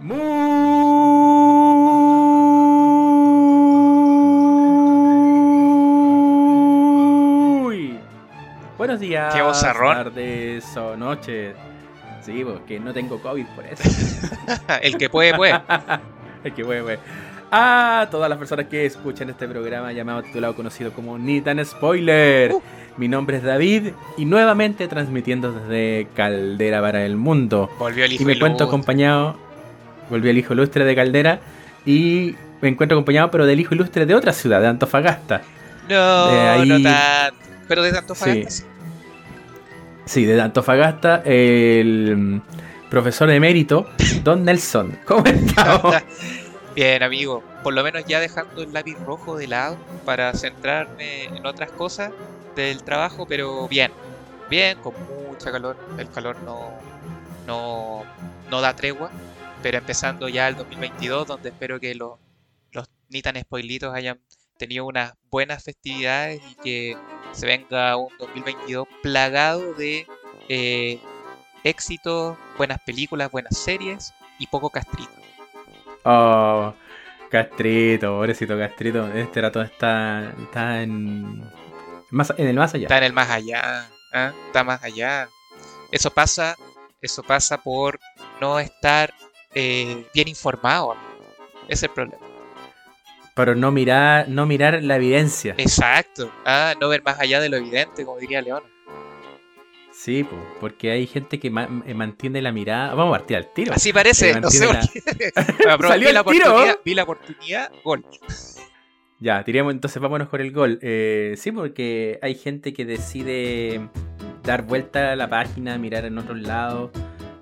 Muy buenos días, Qué tardes o noches. Sí, porque no tengo COVID por eso. El que puede, puede. Es que wey, wey. A todas las personas que escuchan este programa llamado titulado conocido como Nitan Spoiler. Uh. Mi nombre es David y nuevamente transmitiendo desde Caldera para el mundo. Volvió el hijo Y me encuentro acompañado. Volvió el hijo ilustre de Caldera. Y me encuentro acompañado, pero del hijo ilustre de otra ciudad, de Antofagasta. No, de ahí- no tanto. Pero de tanto Sí. sí. De Antofagasta, el profesor emérito, Don Nelson. ¿Cómo estamos? Bien, amigo. Por lo menos ya dejando el lápiz rojo de lado para centrarme en otras cosas del trabajo, pero bien. Bien, con mucha calor. El calor no, no, no da tregua. Pero empezando ya el 2022, donde espero que los, los ni tan spoilitos hayan tenido unas buenas festividades y que se venga un 2022 plagado de eh, éxitos, buenas películas, buenas series y poco castrito. Oh, Castrito, pobrecito Castrito. Este rato está, está en, más, en el más allá. Está en el más allá, ¿ah? está más allá. Eso pasa, eso pasa por no estar eh, bien informado. es el problema. Pero no mirar, no mirar la evidencia. Exacto. Ah, no ver más allá de lo evidente, como diría León. Sí, po, porque hay gente que ma- eh, mantiene la mirada. Vamos a partir al tiro. Así parece, Eh, no sé por mantiene qué. Pero Salió vi la el tiro. oportunidad, vi la oportunidad, gol. Ya, tiremos entonces, vámonos con el gol. Eh, sí, porque hay gente que decide dar vuelta a la página, mirar en otros lados,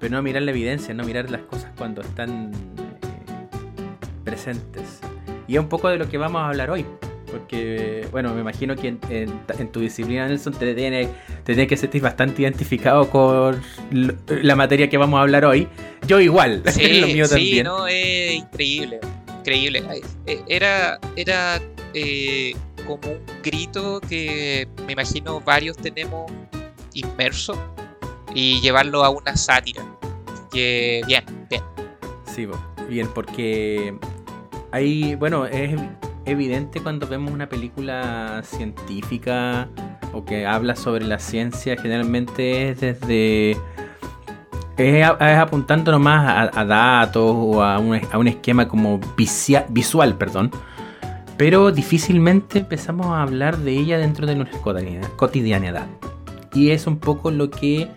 pero no mirar la evidencia, no mirar las cosas cuando están eh, presentes. Y es un poco de lo que vamos a hablar hoy. Porque, bueno, me imagino que en, en- en tu disciplina, Nelson, te tiene, te tiene que sentir bastante identificado con la materia que vamos a hablar hoy. Yo igual, Sí, lo mío sí, también. no, es increíble, increíble. Ay, eh, Era, era eh, como un grito que me imagino varios tenemos inmerso y llevarlo a una sátira. Que bien, bien. Sí, bien, porque hay, bueno, es evidente cuando vemos una película científica o que habla sobre la ciencia, generalmente es desde... Es, apuntando nomás a, a datos o a un, a un esquema como vicia- visual, perdón. Pero difícilmente empezamos a hablar de ella dentro de nuestra cotidianidad. Y es un poco lo que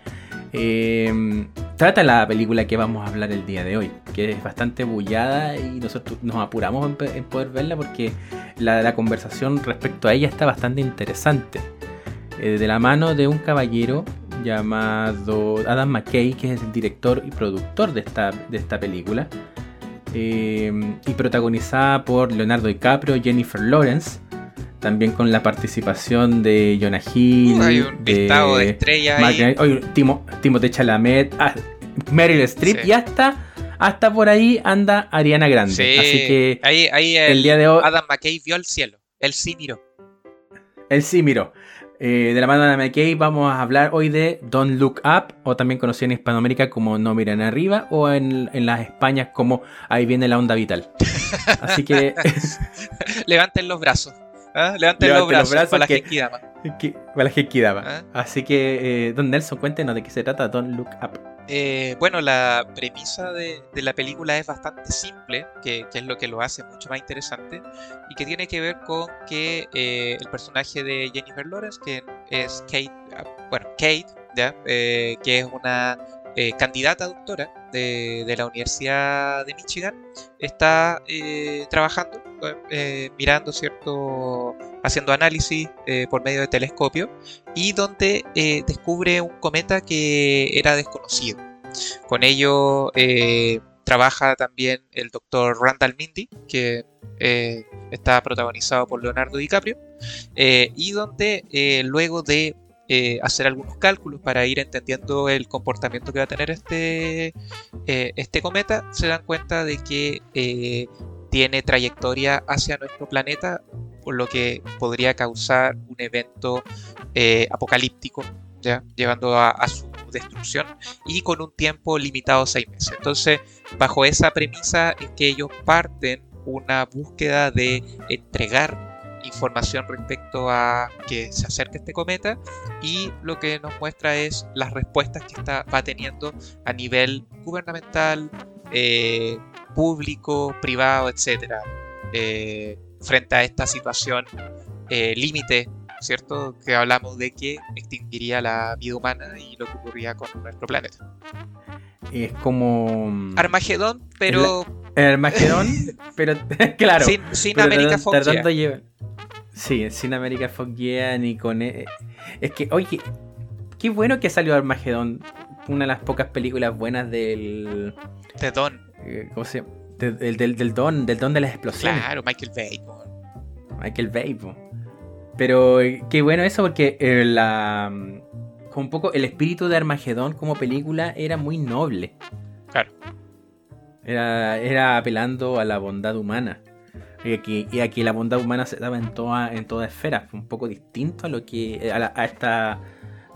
eh, trata la película que vamos a hablar el día de hoy, que es bastante bullada y nosotros nos apuramos en, poder verla porque la, conversación respecto a ella está bastante interesante. Eh, de la mano de un caballero llamado Adam McKay, que es el director y productor de esta, de esta película, eh, y protagonizada por Leonardo DiCaprio, Jennifer Lawrence, también con la participación de Jonah Hill, Hay un listado de estrellas oye, Timo, Timothée Chalamet, ah, Meryl Streep Sí. y hasta, hasta por ahí anda Ariana Grande. Sí, Así que ahí, ahí el, el, día de hoy, Adam McKay vio el cielo. Él sí miró. él sí miró. Eh, de la mano de Adam McKay vamos a hablar hoy de Don't Look Up, o también conocido en Hispanoamérica como No Miren Arriba, o en, en las Españas como Ahí viene la onda vital. Así que, Levanten los brazos. ¿Ah? Levanten, Levanten los los brazos, brazos para la que- Genkidama. que, para la Genkidama. Ah. Así que, eh, Don Nelson, cuéntenos de qué se trata Don't Look Up. Eh, bueno, la premisa de, de la película es bastante simple, que, que es lo que lo hace mucho más interesante, y que tiene que ver con que eh, el personaje de Jennifer Lawrence, que es Kate, ah, bueno, Kate, ¿ya? Eh, que es una eh, candidata doctora de, de la Universidad de Michigan, está eh, trabajando, eh, mirando, ¿cierto? Haciendo análisis eh, por medio de telescopio y donde eh, descubre un cometa que era desconocido. Con ello trabaja también el doctor Randall Mindy, que está protagonizado por Leonardo DiCaprio, y donde luego de hacer algunos cálculos para ir entendiendo el comportamiento que va a tener este, este cometa, se dan cuenta de que tiene trayectoria hacia nuestro planeta, por lo que podría causar un evento eh, apocalíptico, ¿ya? llevando a, su destrucción y con un tiempo limitado a seis meses. Entonces, bajo esa premisa es que ellos parten una búsqueda de entregar información respecto a que se acerque este cometa y lo que nos muestra es las respuestas que está, va teniendo a nivel gubernamental, eh, público, privado, etcétera, eh, frente a esta situación eh, límite, ¿cierto? Que hablamos de que extinguiría la vida humana y lo que ocurría con nuestro planeta. Es como. Mm, Armagedón, pero. Armagedón, pero claro. Sin, América Fox. Sí, sin América Fox ni con. E, es que, oye, qué bueno que salió Armagedón. Una de las pocas películas buenas del. De Don. Eh, ¿Cómo se llama? del, del, Don, del Don de las explosiones. Claro, Michael Bay. Michael Bay. Pero eh, qué bueno eso porque eh, la. Con un poco el espíritu de Armagedón como película era muy noble. Claro. Era, era apelando a la bondad humana. Y aquí, y aquí la bondad humana se daba en toda, en toda esfera. Fue un poco distinto a lo que. a, esta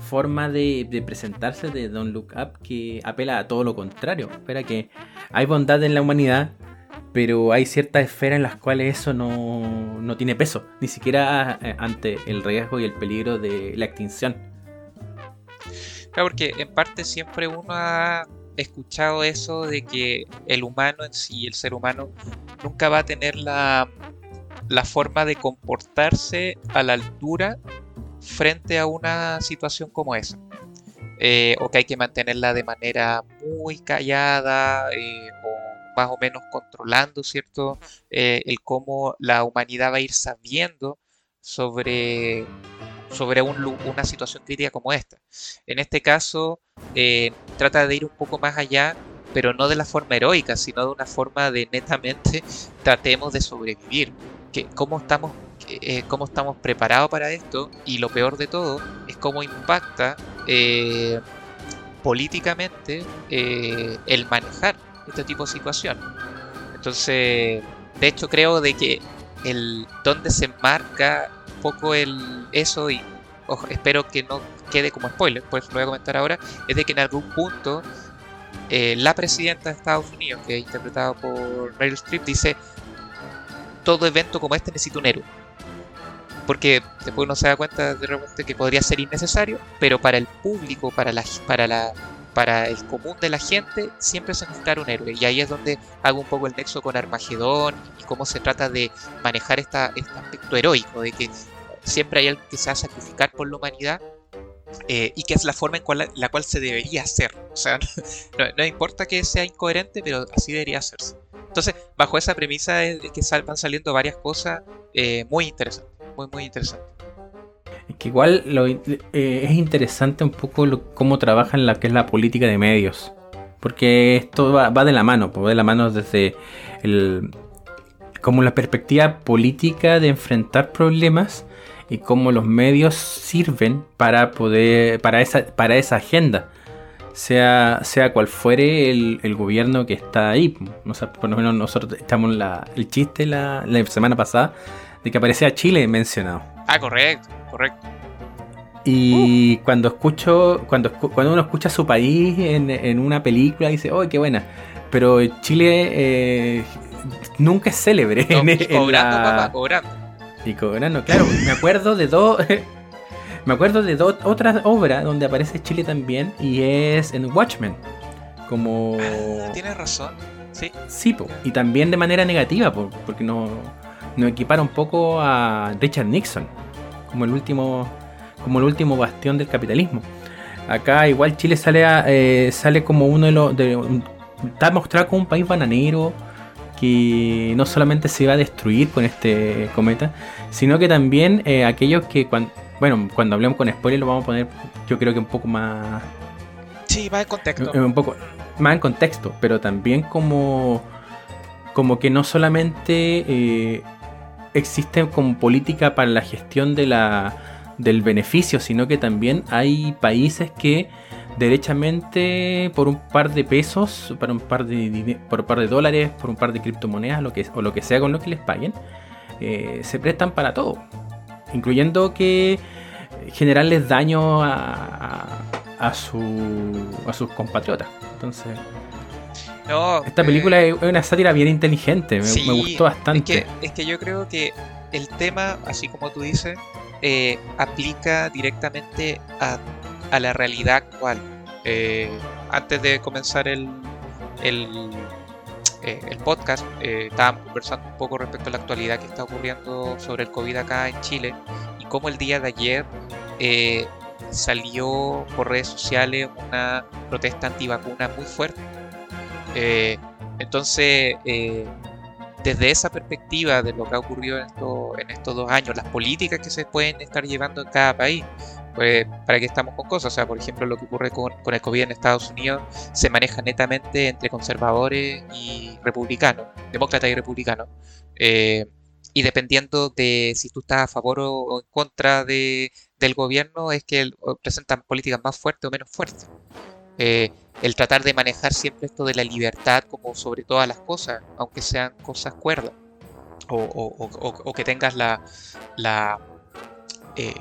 forma de, presentarse de Don't Look Up que apela a todo lo contrario. Espera que hay bondad en la humanidad, pero hay ciertas esferas en las cuales eso no, no tiene peso, ni siquiera eh, ante el riesgo y el peligro de la extinción. Claro, porque en parte siempre uno ha escuchado eso de que el humano en sí, el ser humano, nunca va a tener la, la forma de comportarse a la altura frente a una situación como esa. Eh, o que hay que mantenerla de manera muy callada eh, o más o menos controlando, ¿cierto? Eh, el cómo la humanidad va a ir sabiendo sobre, sobre una situación crítica como esta. En este caso, trata de ir un poco más allá, pero no de la forma heroica, sino de una forma de netamente tratemos de sobrevivir. Que, ¿Cómo estamos eh, cómo estamos preparados para esto y lo peor de todo es cómo impacta eh, políticamente eh, el manejar este tipo de situación. Entonces, de hecho creo de que el donde se marca un poco el eso y espero que no quede como spoiler, pues lo voy a comentar ahora, es de que en algún punto la presidenta de Estados Unidos, que es interpretado por Meryl Streep, dice todo evento como este necesita un héroe porque después uno se da cuenta de repente que podría ser innecesario, pero para el público, para la, para la para el común de la gente, siempre se necesita un héroe. Y ahí es donde hago un poco el nexo con Armagedón y cómo se trata de manejar esta, este aspecto heroico, de que siempre hay alguien que se va a sacrificar por la humanidad eh, y que es la forma en cual, la cual se debería hacer. O sea, no, importa que sea incoherente, pero así debería hacerse. Entonces, bajo esa premisa es que van saliendo varias cosas eh, muy interesantes muy, muy interesante. Es que igual lo, eh, es interesante un poco cómo trabajan la que es la política de medios. Porque esto va, de la mano, va de la mano desde el, como la perspectiva política de enfrentar problemas y cómo los medios sirven para poder para esa para esa agenda sea sea cual fuere el, gobierno que está ahí no por lo menos nosotros estamos la, el chiste la, la semana pasada de que aparecía Chile mencionado. Ah, correcto, correcto. Y uh. cuando escucho, cuando, cuando uno escucha su país en, una película, dice, ¡oh, qué buena! Pero Chile eh, nunca es célebre. en, cobrando, papá, cobrando. Y cobrando, claro. me acuerdo de dos. me acuerdo de dos otras obras donde aparece Chile también y es en Watchmen. Como. Ah, tienes razón. Sí. Sí, y también de manera negativa, porque no nos equipara un poco a Richard Nixon, como el último, como el último bastión del capitalismo. Acá igual Chile sale eh, sale como uno de los de, está mostrado como un país bananero que no solamente se va a destruir con este cometa, sino que también eh, aquellos que cuando bueno, cuando hablemos con spoiler lo vamos a poner yo creo que un poco más Sí, más en contexto. Un poco más en contexto, pero también como como que no solamente eh, existe como política para la gestión de la, del beneficio, sino que también hay países que derechamente por un par de pesos, para un par de por un par de dólares, por un par de criptomonedas, lo que, o lo que sea con lo que les paguen, eh, se prestan para todo, incluyendo que generarles daño a, a, su, a sus compatriotas. Entonces, No, esta eh, película es una sátira bien inteligente, me, sí, me gustó bastante. Es que, es que yo creo que el tema, así como tú dices, eh, aplica directamente a, a la realidad actual. Eh, antes de comenzar el, el, el podcast, estábamos conversando un poco respecto a la actualidad que está ocurriendo sobre el COVID acá en Chile y cómo el día de ayer eh, salió por redes sociales una protesta antivacuna muy fuerte. Eh, entonces, eh, desde esa perspectiva de lo que ha ocurrido en, esto- en estos dos años, las políticas que se pueden estar llevando en cada país, pues para qué estamos con cosas. O sea, por ejemplo, lo que ocurre con, el COVID en Estados Unidos se maneja netamente entre conservadores y republicanos, demócratas y republicanos. Eh, y dependiendo de si tú estás a favor o, en contra de, del gobierno, es que presentan políticas más fuertes o menos fuertes. Eh, el tratar de manejar siempre esto de la libertad como sobre todas las cosas, aunque sean cosas cuerdas, o, o- o- o- que tengas la, la eh,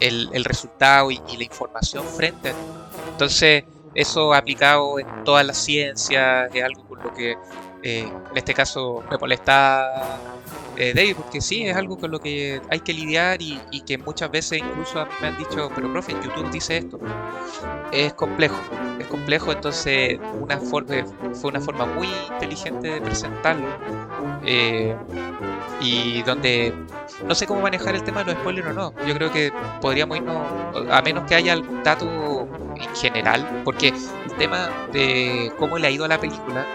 el, el resultado y, y la información frente. Entonces, eso aplicado en todas las ciencias es algo con lo que eh, en este caso me molesta eh, David, porque sí, es algo con lo que hay que lidiar y, y que muchas veces incluso me han dicho, pero profe, YouTube dice esto. Es complejo, es complejo, entonces una forma, fue una forma muy inteligente de presentarlo. eh, y donde no sé cómo manejar el tema de los spoilers o no. Yo creo que podríamos irnos, a menos que haya algún dato en general, porque el tema de cómo le ha ido a la película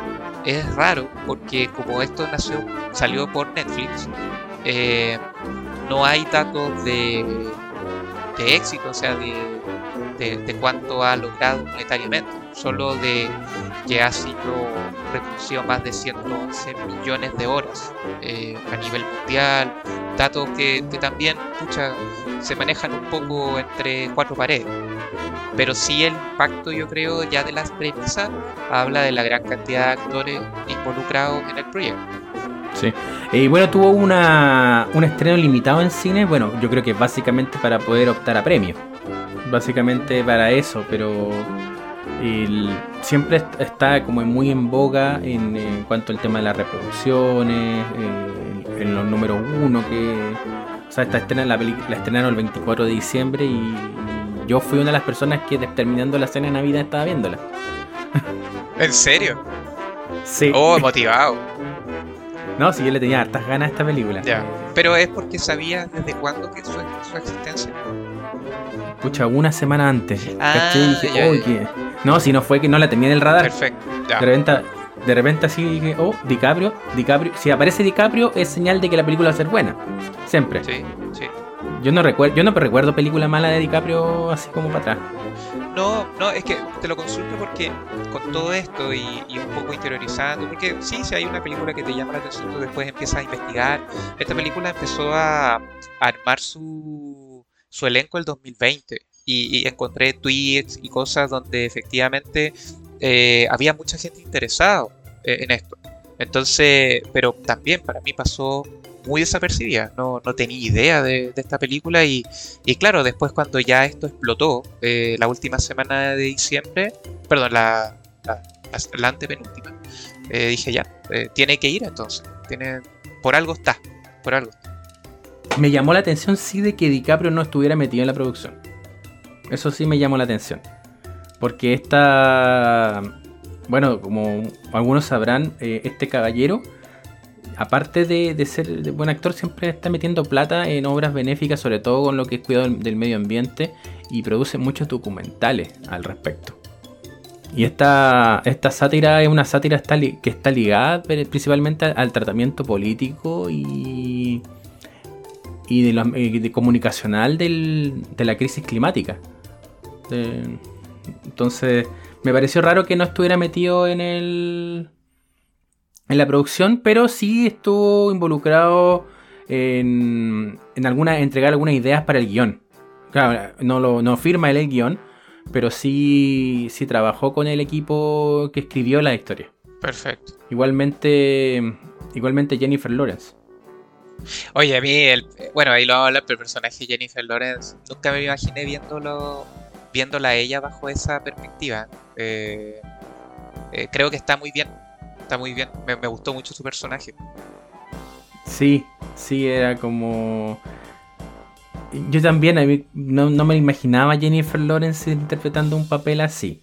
es raro, porque como esto nació, salió por Netflix, eh, no hay datos de, de éxito, o sea, de, de, cuánto ha logrado monetariamente, solo de que ha sido reproducido más de 111 millones de horas eh, a nivel mundial, datos que, que también pucha, se manejan un poco entre cuatro paredes. Pero sí el impacto, yo creo, ya de las premisas, habla de la gran cantidad de actores involucrados en el proyecto. Sí. Y bueno, tuvo una, un estreno limitado en cine. Bueno, yo creo que básicamente para poder optar a premios. Básicamente para eso, pero siempre est- está como muy en boga en, en cuanto al tema de las reproducciones, eh, en los números uno que... O sea, esta estrena, la, la estrenaron el 24 de diciembre y yo fui una de las personas que terminando la cena de Navidad estaba viéndola. ¿En serio? Sí. Oh, motivado. No, sí, yo le tenía hartas ganas a esta película. Ya. Pero es porque sabía desde cuándo que su, su existencia. Pucha, una semana antes. Ah, ¿cachai? Y dije, ya, "Oh, ya. ¿qué?". No, si no fue que no la tenía en el radar. Perfecto. Ya. De repente, de repente así dije, oh, DiCaprio, DiCaprio. Si aparece DiCaprio es señal de que la película va a ser buena. Siempre. Sí, sí. Yo no recuerdo, yo no recuerdo película mala de DiCaprio así como para atrás. No, no, es que te lo consulto porque con todo esto y, y un poco interiorizando, porque sí, si hay una película que te llama la atención, tú después empiezas a investigar. Esta película empezó a, a armar su, su elenco el 2020 y, y encontré tweets y cosas donde efectivamente eh, había mucha gente interesada en esto. Entonces, pero también para mí pasó muy desapercibida, no, no tenía idea de, esta película y, y claro, después cuando ya esto explotó, eh, la última semana de diciembre, perdón, la, la, la- antepenúltima, eh, dije ya, eh, tiene que ir entonces, tiene, por algo está, por algo. Me llamó la atención sí de que DiCaprio no estuviera metido en la producción. Eso sí me llamó la atención. Porque esta... Bueno, como algunos sabrán, eh, este caballero, aparte de, ser de buen actor, siempre está metiendo plata en obras benéficas, sobre todo con lo que es cuidado del, medio ambiente, y produce muchos documentales al respecto. Y esta, esta sátira es una sátira que está ligada principalmente al, tratamiento político y, y de, la- eh, comunicacional de la crisis climática. De- entonces, me pareció raro que no estuviera metido en el en la producción, pero sí estuvo involucrado en, en alguna, entregar algunas ideas para el guion. Claro, no, lo, no firma él el guion, pero sí, sí trabajó con el equipo que escribió la historia. Perfecto. Igualmente, igualmente Jennifer Lawrence. Oye, a mí, el, bueno, ahí lo vamos a hablar, pero el personaje Jennifer Lawrence, nunca me imaginé viéndolo, viéndola a ella bajo esa perspectiva. Eh, eh, creo que está muy bien. Está muy bien. Me, me, gustó mucho su personaje. Sí, sí, era como. Yo también a mí, no, no, me imaginaba a Jennifer Lawrence interpretando un papel así.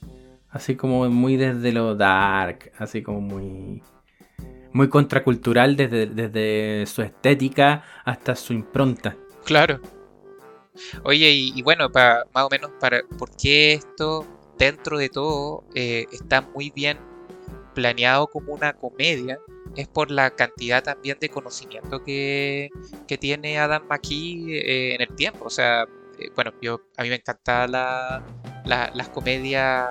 Así como muy desde lo dark, así como muy. Muy contracultural desde, desde su estética hasta su impronta. Claro. Oye, y, y bueno, para más o menos para por qué esto dentro de todo eh, está muy bien planeado como una comedia es por la cantidad también de conocimiento que, que tiene Adam McKee eh, en el tiempo. O sea, eh, bueno, yo a mí me encantan la, las comedias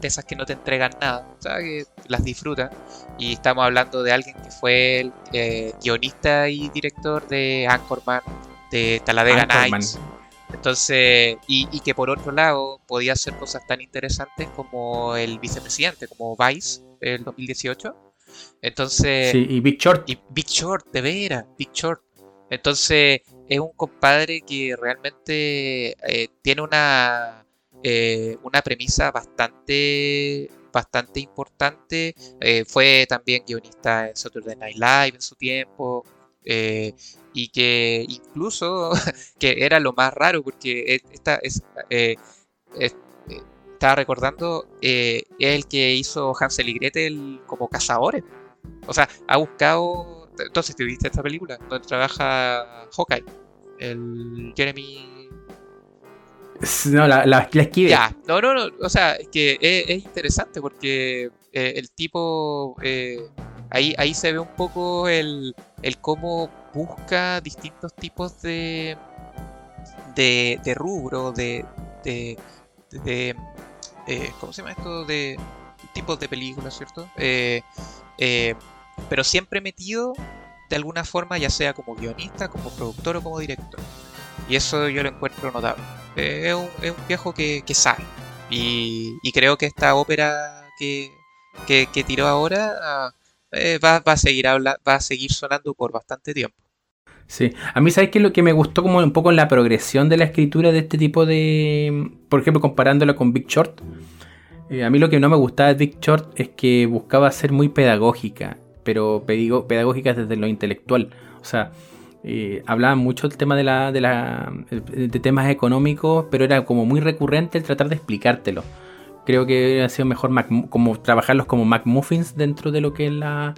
de esas que no te entregan nada, o sea, que las disfrutan. Y estamos hablando de alguien que fue el eh, guionista y director de Anchorman, de Talladega Nights. Entonces, y, y, que por otro lado podía hacer cosas tan interesantes como el vicepresidente, como Vice, el 2018. Entonces. Sí, y Big Short. Y Big Short, de veras, Big Short. Entonces, es un compadre que realmente eh, tiene una, eh, una premisa bastante bastante importante. Eh, fue también guionista en Saturday Night Live en su tiempo. Eh, y que incluso que era lo más raro porque esta es, eh, es estaba recordando, eh, es el que hizo Hansel y Gretel como cazadores. O sea, ha buscado. Entonces, ¿te viste esta película? Donde trabaja Hawkeye, el Jeremy. No, la, la, la esquive. Ya, no, no, no. O sea, es que es, es interesante porque eh, el tipo. Eh, ahí, ahí se ve un poco el, el cómo busca distintos tipos de. de, rubro, de, de, de eh, ¿cómo se llama esto? De tipos de películas, ¿cierto? Eh, eh, pero siempre metido de alguna forma, ya sea como guionista, como productor o como director. Y eso yo lo encuentro notable. es, un, es, un, viejo que, que sabe. Y, creo que esta ópera que, que, que tiró ahora va, va, a seguir habla, va a seguir sonando por bastante tiempo. Sí, a mí sabes que lo que me gustó como un poco la progresión de la escritura de este tipo de, por ejemplo, comparándolo con Big Short. Eh, a mí lo que no me gustaba de Big Short es que buscaba ser muy pedagógica, pero pedagógica desde lo intelectual. O sea, eh, hablaba mucho el tema de la, de la de temas económicos, pero era como muy recurrente el tratar de explicártelo. Creo que ha sido mejor como trabajarlos como McMuffins dentro de lo que es la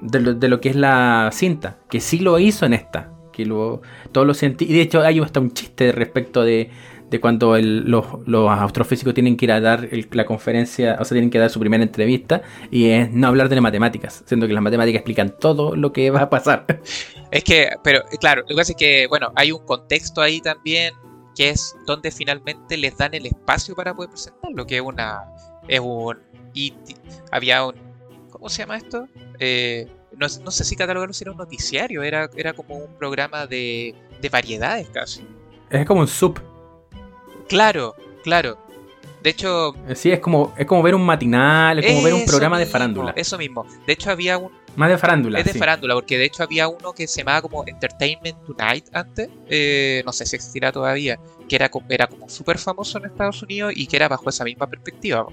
de lo, de lo, que es la cinta, que sí lo hizo en esta, que lo, todos los Y de hecho hay hasta un chiste respecto de, de cuando los, los, astrofísicos tienen que ir a dar el, la conferencia, o sea, tienen que dar su primera entrevista, y es no hablar de las matemáticas, siendo que las matemáticas explican todo lo que va a pasar. Es que, pero claro, lo que pasa es que, bueno, hay un contexto ahí también, que es donde finalmente les dan el espacio para poder presentarlo, que es una, es un, había un, ¿cómo se llama esto? Eh, no, no, sé si catalogarlo si era un noticiario, era, era como un programa de, de variedades casi. Es como un sub. Claro, claro. De hecho. Sí, es como, es como ver un matinal, es como ver un programa mismo, de farándula. Eso mismo. De hecho, había un. Más de farándula. Es de sí. farándula, porque de hecho había uno que se llamaba como Entertainment Tonight antes. Eh, no sé si existirá todavía. Que era, era como súper famoso en Estados Unidos y que era bajo esa misma perspectiva.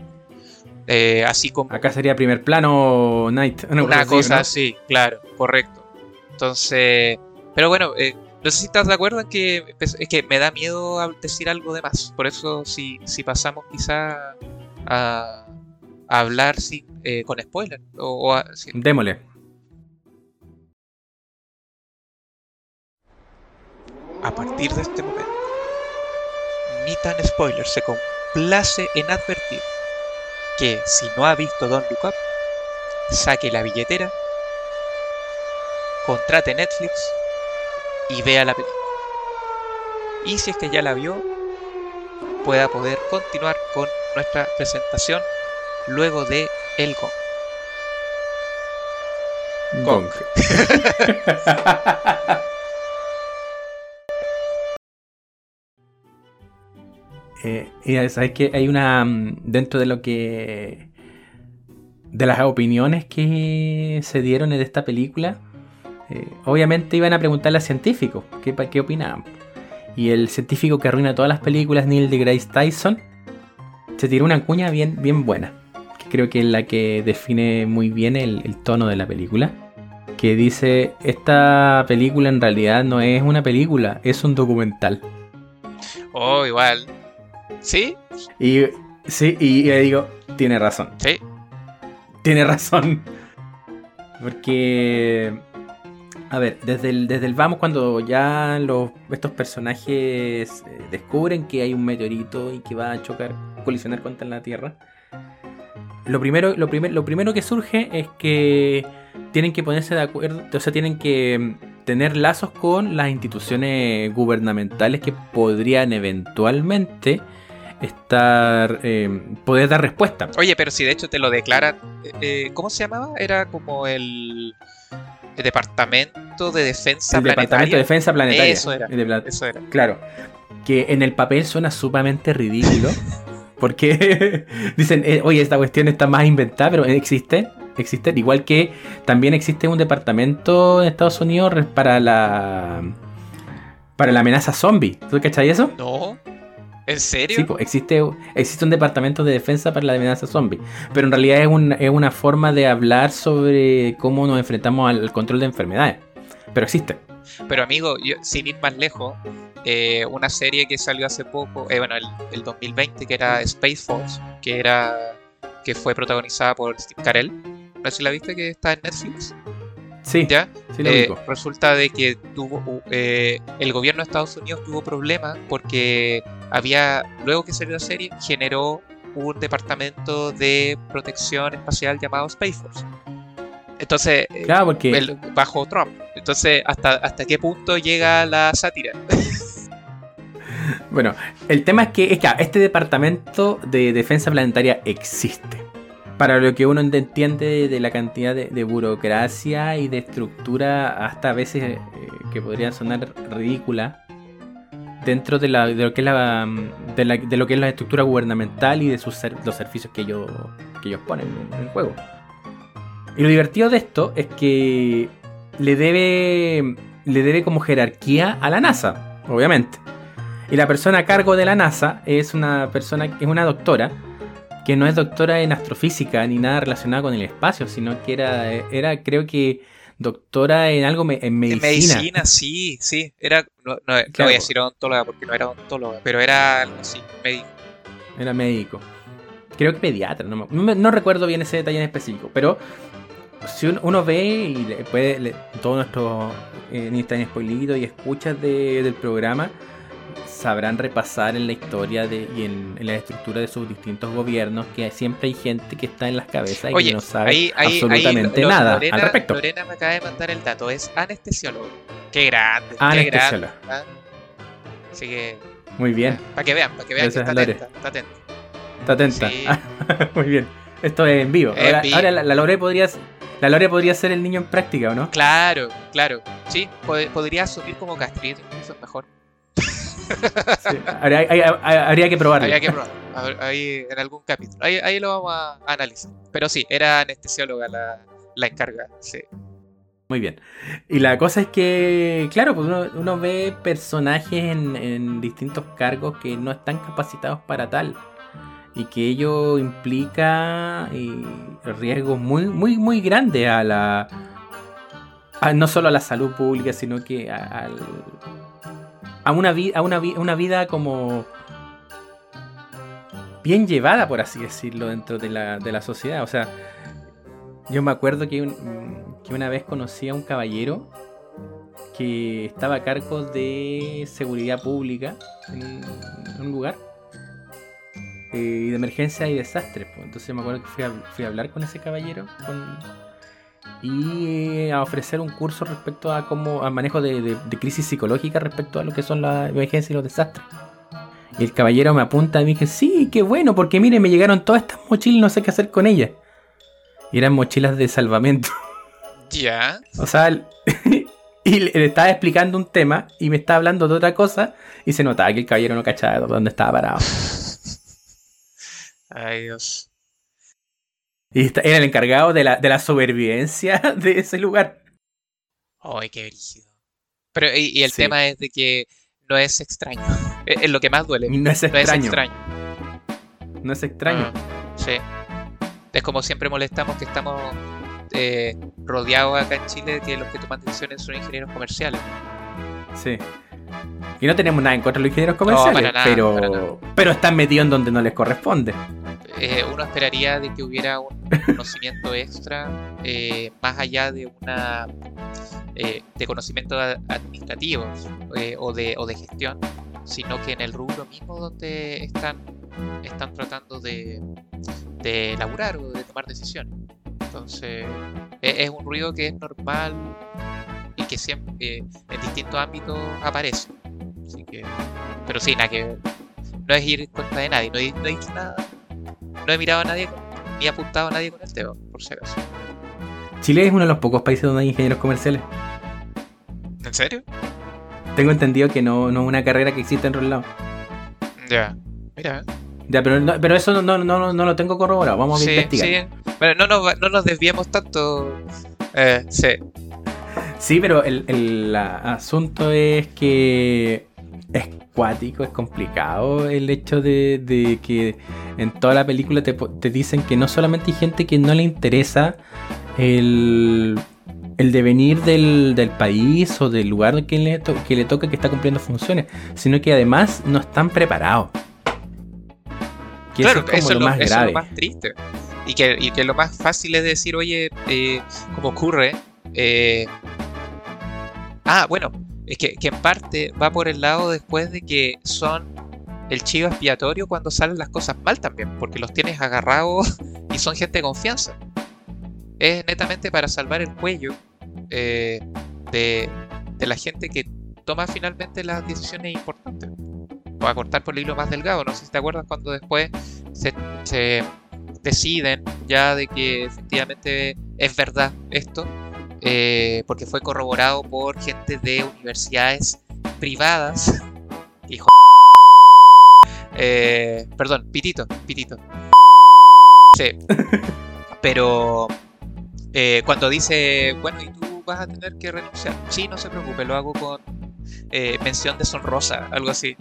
Eh, así como. Acá sería primer plano Night. Una, una cosa así, ¿no? claro, correcto. Entonces. Pero bueno, eh, no sé si estás de acuerdo en que es que me da miedo decir algo de más. Por eso, si, si pasamos quizá a, a hablar sin, eh, con spoiler. O, o a, si... A partir de este momento, ni tan spoiler se complace en advertir que si no ha visto Don't Look Up, saque la billetera, contrate Netflix y vea la película. Y si es que ya la vio, pueda poder continuar con nuestra presentación luego de El Gong. Gong. eh, y sabes que hay una dentro de lo que de las opiniones que se dieron de esta película eh, obviamente iban a preguntarle a científicos qué, qué opinaban. Y el científico que arruina todas las películas, Neil deGrasse Tyson, se tiró una cuña bien, bien buena. Que creo que es la que define muy bien el tono de la película. Que dice, esta película en realidad no es una película, es un documental. Oh, igual. ¿Sí? Y sí, y le digo, tiene razón. Sí. Tiene razón. Porque a ver, desde el, desde el vamos, cuando ya los, estos personajes eh, descubren que hay un meteorito y que va a chocar, colisionar contra la Tierra, lo primero, lo, primer, lo primero que surge es que tienen que ponerse de acuerdo, o sea, tienen que mm, tener lazos con las instituciones gubernamentales que podrían eventualmente estar eh, poder dar respuesta. Oye, pero si de hecho te lo declaran, eh, eh, ¿cómo se llamaba? Era como el el Departamento de Defensa el Planetaria. Departamento de Defensa Planetaria. Eso era. De Eso era. Claro. Que en el papel suena sumamente ridículo. Porque dicen, eh, oye, esta cuestión está más inventada, pero existe. Existe. Igual que también existe un departamento en Estados Unidos para la. Para la amenaza zombie. ¿Tú cachai eso? No. ¿En serio? Sí, pues existe, existe un departamento de defensa para la amenaza zombie. Pero en realidad es, un- es una forma de hablar sobre cómo nos enfrentamos al control de enfermedades. Pero existe. Pero amigo, yo, sin ir más lejos, eh, una serie que salió hace poco, eh, bueno, el, el 2020, que era Space Force, que era que fue protagonizada por Steve Carell. No sé si la viste que está en Netflix. Sí, ¿Ya? sí lo Eh, resulta de que tuvo eh, el gobierno de Estados Unidos tuvo problemas porque había luego que salió la serie generó un departamento de protección espacial llamado Space Force entonces eh, Claro, porque. el- bajo Trump entonces hasta hasta qué punto llega la sátira Bueno, el tema es que, es que este departamento de defensa planetaria existe. Para lo que uno entiende de la cantidad de, de burocracia y de estructura, hasta a veces eh, que podrían sonar ridícula, dentro de, la- de lo que es la, de, la- de lo que es la estructura gubernamental y de sus los servicios que ellos, que ellos ponen en el juego. Y lo divertido de esto es que le debe, le debe como jerarquía a la NASA, obviamente. Y la persona a cargo de la NASA es una persona, es una doctora, que no es doctora en astrofísica ni nada relacionado con el espacio, sino que era, era creo que doctora en algo me- en en medicina. medicina sí sí era no, no- no Claro. voy a decir odontóloga porque no era odontóloga pero era algo así médico Era médico. Creo que pediatra, no, me- no no recuerdo bien ese detalle en específico, pero si un- uno ve y le puede, le- todos nuestros eh, ni están spoilitos y escuchas de- del programa, sabrán repasar en la historia de, y en, en la estructura de sus distintos gobiernos que siempre hay gente que está en las cabezas y que no sabe ahí, ahí, absolutamente ahí, Lo- nada Lorena, al respecto. Lorena me acaba de mandar el dato, es anestesiólogo. Qué grande, qué Anestesiólogo. grande. ¿ah? Así que, Muy bien, para que vean, para que vean Gracias, que está atenta, está atenta. está atenta. Sí. Muy bien. Esto es en vivo. Ahora, vivo. ahora la, la Lore podría la Lore podría ser el niño en práctica, ¿o no? Claro, claro. Sí, pod- podría asumir como castrito, incluso es mejor. Sí, habría, hay- hay- habría que probarlo. Habría que probar. A ver, Ahí en algún capítulo. Ahí, ahí lo vamos a analizar. Pero sí, era anestesióloga la, la encarga. Sí. Muy bien. Y la cosa es que, claro, pues uno, uno ve personajes en, en distintos cargos que no están capacitados para tal. Y que ello implica eh, riesgos muy, muy, muy grandes a la. a- no solo a la salud pública, sino que a, al- a una, vi- a una, vi- una vida como. bien llevada, por así decirlo, dentro de la, de la sociedad. O sea, yo me acuerdo que, que una vez conocí a un caballero que estaba a cargo de seguridad pública en un, lugar eh, y de emergencia y desastres. pues. Entonces me acuerdo que fui a, fui a hablar con ese caballero y a ofrecer un curso respecto a cómo al manejo de, de- de crisis psicológica respecto a lo que son las emergencias y los desastres. Y el caballero me apunta y me dice, sí, qué bueno, porque mire, me llegaron todas estas mochilas y no sé qué hacer con ellas. Y eran mochilas de salvamento. Ya. O sea, el- y le, le estaba explicando un tema y me estaba hablando de otra cosa y se notaba que el caballero no cachaba dónde estaba parado. Ay, Dios. Y esta- era el encargado de la, de la supervivencia de ese lugar. Ay, qué brígido. Pero, y, y el Sí. tema es de que no es extraño. Es, es lo que más duele. No es No es extraño. No es extraño. Ah, sí. Es como siempre molestamos que estamos eh, rodeados acá en Chile de que los que toman decisiones son ingenieros comerciales. Sí. Y no tenemos nada en contra de los ingenieros comerciales, pero, pero están metidos en donde no les corresponde. Eh, uno esperaría de que hubiera un conocimiento extra eh, más allá de una eh, de conocimiento administrativo o, de, o de gestión, sino que en el rubro mismo donde están, están tratando de, de laburar o de tomar decisiones. Entonces, e, es, un ruido que es normal y que siempre en distintos ámbitos aparece. Así que, pero sí, nada que no es ir en contra de nadie, no he, no he nada no he mirado a nadie ni apuntado a nadie con el tema, por si acaso. Chile es uno de los pocos países donde hay ingenieros comerciales. ¿En serio? Tengo entendido que no, no es una carrera que existe en otros lados. Ya, mira. Ya, pero, pero eso no, no, no, lo tengo corroborado. Vamos a investigar. Sí. Bueno, no, no, no nos desviemos tanto. Eh, sí. Sí, pero el, el asunto es que es cuático, es complicado el hecho de, que en toda la película te, dicen que no solamente hay gente que no le interesa el, devenir del, país o del lugar que le, que le toca que está cumpliendo funciones, sino que además no están preparados. claro, eso, es, lo, más grave. más triste. Y que, y que, lo más fácil es decir, oye, eh, como ocurre, eh, ah, bueno, es que, en parte va por el lado después de que son el chivo expiatorio cuando salen las cosas mal también, porque los tienes agarrados y son gente de confianza. Es netamente para salvar el cuello eh, de, la gente que toma finalmente las decisiones importantes. O a cortar por el hilo más delgado. No sé si te acuerdas cuando después se, se deciden ya de que efectivamente es verdad esto eh, porque fue corroborado por gente de universidades privadas. Hijo. Eh, perdón, pitito, pitito. Sí. Pero eh, cuando dice, bueno, y tú vas a tener que renunciar. Sí, no se preocupe, lo hago con mención deshonrosa, algo así.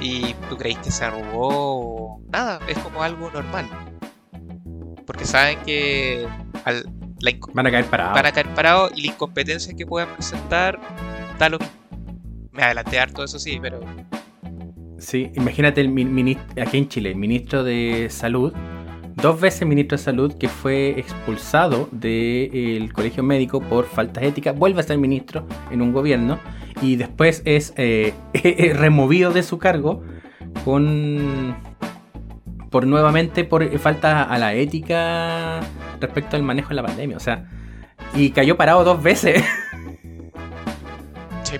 Y tú creéis que se arrugó. Nada, es como algo normal. Porque saben que al, van a caer parados. Van a caer parados y la incompetencia que puedan presentar da lo mismo. Me adelanté harto, eso sí, pero. Sí, imagínate el ministro, aquí en Chile, el ministro de Salud, dos veces ministro de Salud que fue expulsado del colegio médico por faltas éticas, vuelve a ser ministro en un gobierno y después es eh, removido de su cargo con por nuevamente por falta a la ética respecto al manejo de la pandemia. O sea, y cayó parado dos veces. Sí,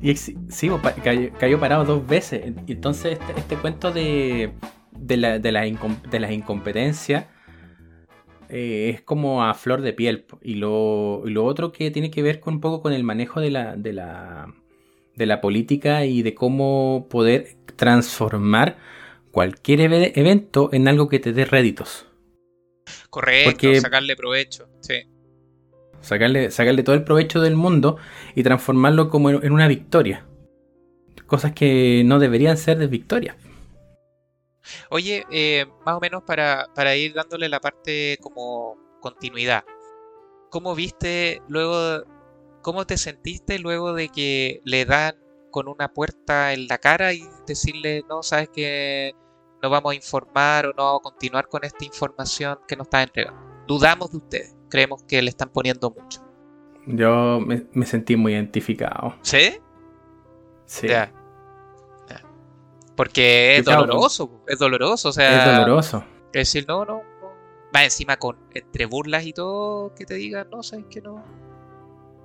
Y sí, cayó, parado dos veces. Entonces este, este cuento de, de, la, de, las incompetencias eh, es como a flor de piel. Y lo, y lo, otro que tiene que ver con un poco con el manejo de la, de la, de la política y de cómo poder transformar cualquier evento en algo que te dé réditos. Correcto, sacarle provecho, sí. Sacarle, sacarle todo el provecho del mundo y transformarlo como en una victoria. Cosas que no deberían ser de victoria. Oye, eh, más o menos para, para ir dándole la parte como continuidad. ¿Cómo viste luego, cómo te sentiste luego de que le dan con una puerta en la cara y decirle, no, sabes que no vamos a informar o no vamos a continuar con esta información que nos está entregando. Dudamos de ustedes, creemos que le están poniendo mucho. Yo me, sentí muy identificado. ¿Sí? Sí. Porque es doloroso, es doloroso, o sea... Es doloroso. Es decir, no, no, Va encima con entre burlas y todo que te digan, no, sabes que no.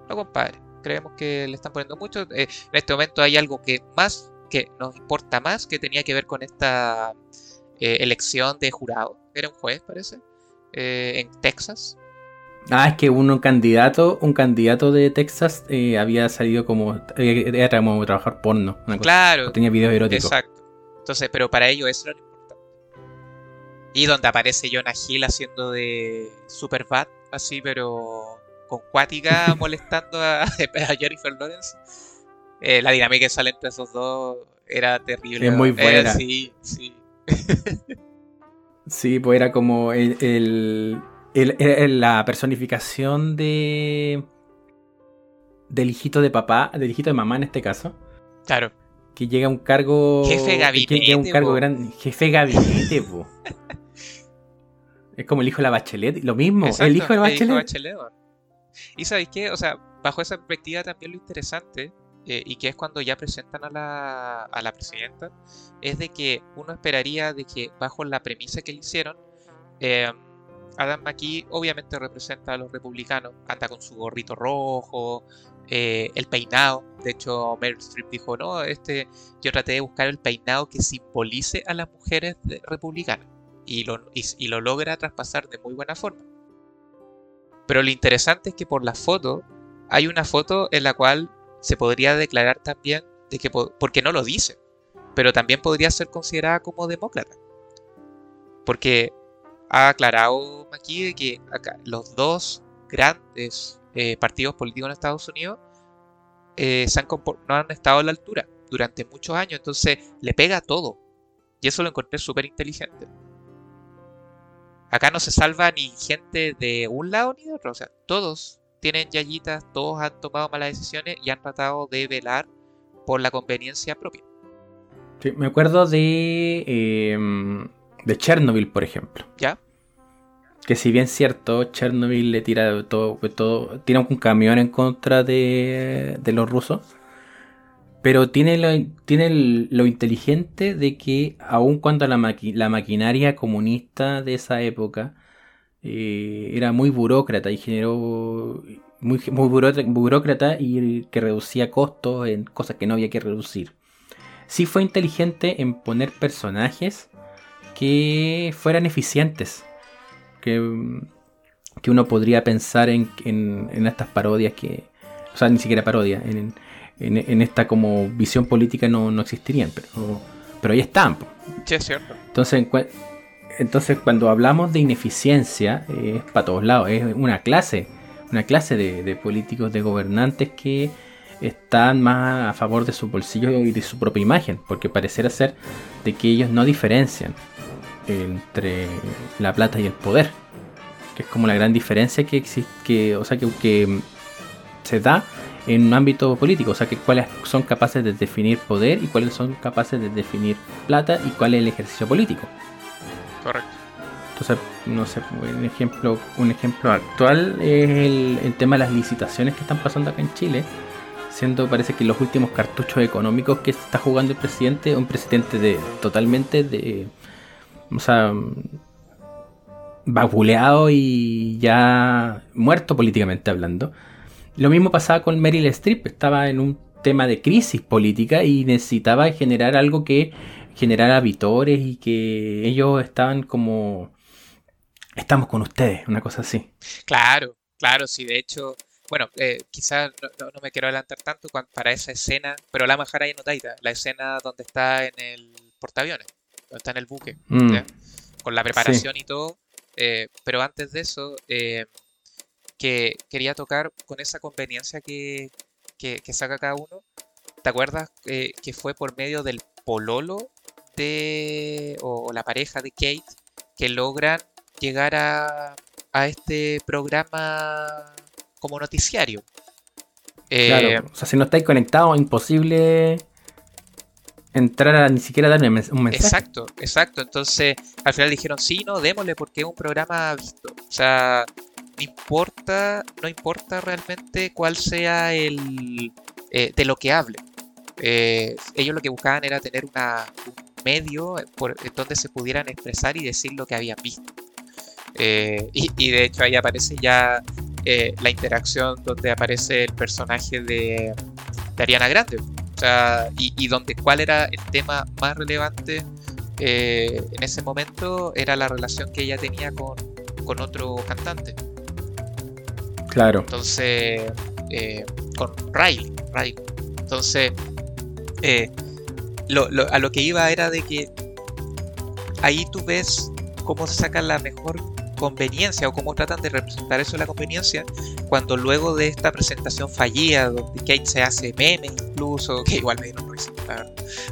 No, compadre creemos que le están poniendo mucho. Eh, en este momento hay algo que más que nos importa más, que tenía que ver con esta eh, elección de jurado. Era un juez, parece, eh, en Texas. Ah, es que uno candidato, un candidato de Texas había salido como era como trabajar porno. claro. tenía videos eróticos. Exacto. Entonces, pero para ello eso era lo importante. Y donde aparece Jonah Hill haciendo de Superbad, así, pero con Cuática molestando a, Jennifer Lawrence. Eh, la dinámica que sale entre esos dos era terrible. Es muy buena. sí, sí. Sí, pues era como el, el, la personificación de del hijito de papá, del hijito de mamá en este caso. Claro. Que llega a un cargo. Jefe gabinete. Que llega un cargo grande. Jefe gabinete, po. Es como el hijo de la bachelet. Lo mismo, el hijo de la bachelet. Y sabéis qué, o sea, bajo esa perspectiva también lo interesante, eh, y que es cuando ya presentan a la, a la presidenta, es de que uno esperaría de que bajo la premisa que le hicieron, eh, Adam McKee obviamente representa a los republicanos, anda con su gorrito rojo, eh, el peinado. De hecho, Meryl Streep dijo, no, este, yo traté de buscar el peinado que simbolice a las mujeres republicanas y lo, y, lo logra traspasar de muy buena forma. Pero lo interesante es que por la foto, hay una foto en la cual se podría declarar también de que, porque no lo dice, pero también podría ser considerada como demócrata. Porque ha aclarado aquí que acá, los dos grandes eh, partidos políticos en Estados Unidos eh, se han no han estado a la altura durante muchos años, entonces le pega todo. Y eso lo encontré súper inteligente. Acá no se salva ni gente de un lado ni de otro. O sea, todos tienen yayitas, todos han tomado malas decisiones y han tratado de velar por la conveniencia propia. me acuerdo de, em, de Chernobyl, por ejemplo. ¿Ya? Que si bien es cierto, Chernobyl le tira todo, todo tira un camión en contra de, de los rusos pero tiene lo, tiene lo inteligente de que aun cuando la, la maquinaria comunista de esa época eh, era muy burócrata y generó muy, muy burócrata y que reducía costos en cosas que no había que reducir. Sí fue inteligente en poner personajes que fueran eficientes. Que, que uno podría pensar en, en, estas parodias que... O sea, ni siquiera parodias. En, en, esta como visión política no, existirían, pero, pero ahí están. Sí, es cierto. Entonces, entonces cuando hablamos de ineficiencia, es para todos lados, es una clase, una clase de, políticos, de gobernantes que están más a favor de su bolsillo y de su propia imagen, porque parecerá ser de que ellos no diferencian entre la plata y el poder, que es como la gran diferencia que existe, que, o sea, que, que se da en un ámbito político, o sea, que cuáles son capaces de definir poder y cuáles son capaces de definir plata y cuál es el ejercicio político. Correcto. Entonces, no sé, un ejemplo, un ejemplo actual es el, tema de las licitaciones que están pasando acá en Chile, siendo parece que los últimos cartuchos económicos que está jugando el presidente, un presidente de totalmente de, o sea, vapuleado y ya muerto políticamente hablando lo mismo pasaba con Meryl Streep, estaba en un tema de crisis política y necesitaba generar algo que generara vitores y que ellos estaban como estamos con ustedes, una cosa así. Claro, claro, sí, de hecho, bueno, eh, quizás no, me quiero adelantar tanto para esa escena, pero la mejor ahí notadita, la escena donde está en el portaaviones, donde está en el buque, mm. con la preparación y todo, eh, pero antes de eso, eh, que quería tocar con esa conveniencia que, saca cada uno. ¿Te acuerdas eh, que fue por medio del pololo de, o, la pareja de Kate que logran llegar a, a este programa como noticiario? claro, eh, o sea, si no estáis conectados, imposible entrar a ni siquiera darme un mensaje. Exacto, exacto. Entonces, al final dijeron, sí, no, démosle porque es un programa visto. O sea, importa, no importa realmente cuál sea el eh, de lo que hable. Eh, ellos lo que buscaban era tener una, un medio por, donde se pudieran expresar y decir lo que habían visto. Eh, y, de hecho ahí aparece ya la interacción donde aparece el personaje de, Ariana Grande. y, y, donde cuál era el tema más relevante en ese momento era la relación que ella tenía con, con otro cantante. Claro. Entonces, eh, con Riley, Entonces, eh, a lo que iba era de que ahí tú ves cómo se saca la mejor conveniencia o cómo tratan de representar eso la conveniencia cuando luego de esta presentación fallida donde Kate se hace meme incluso que igual me dieron risa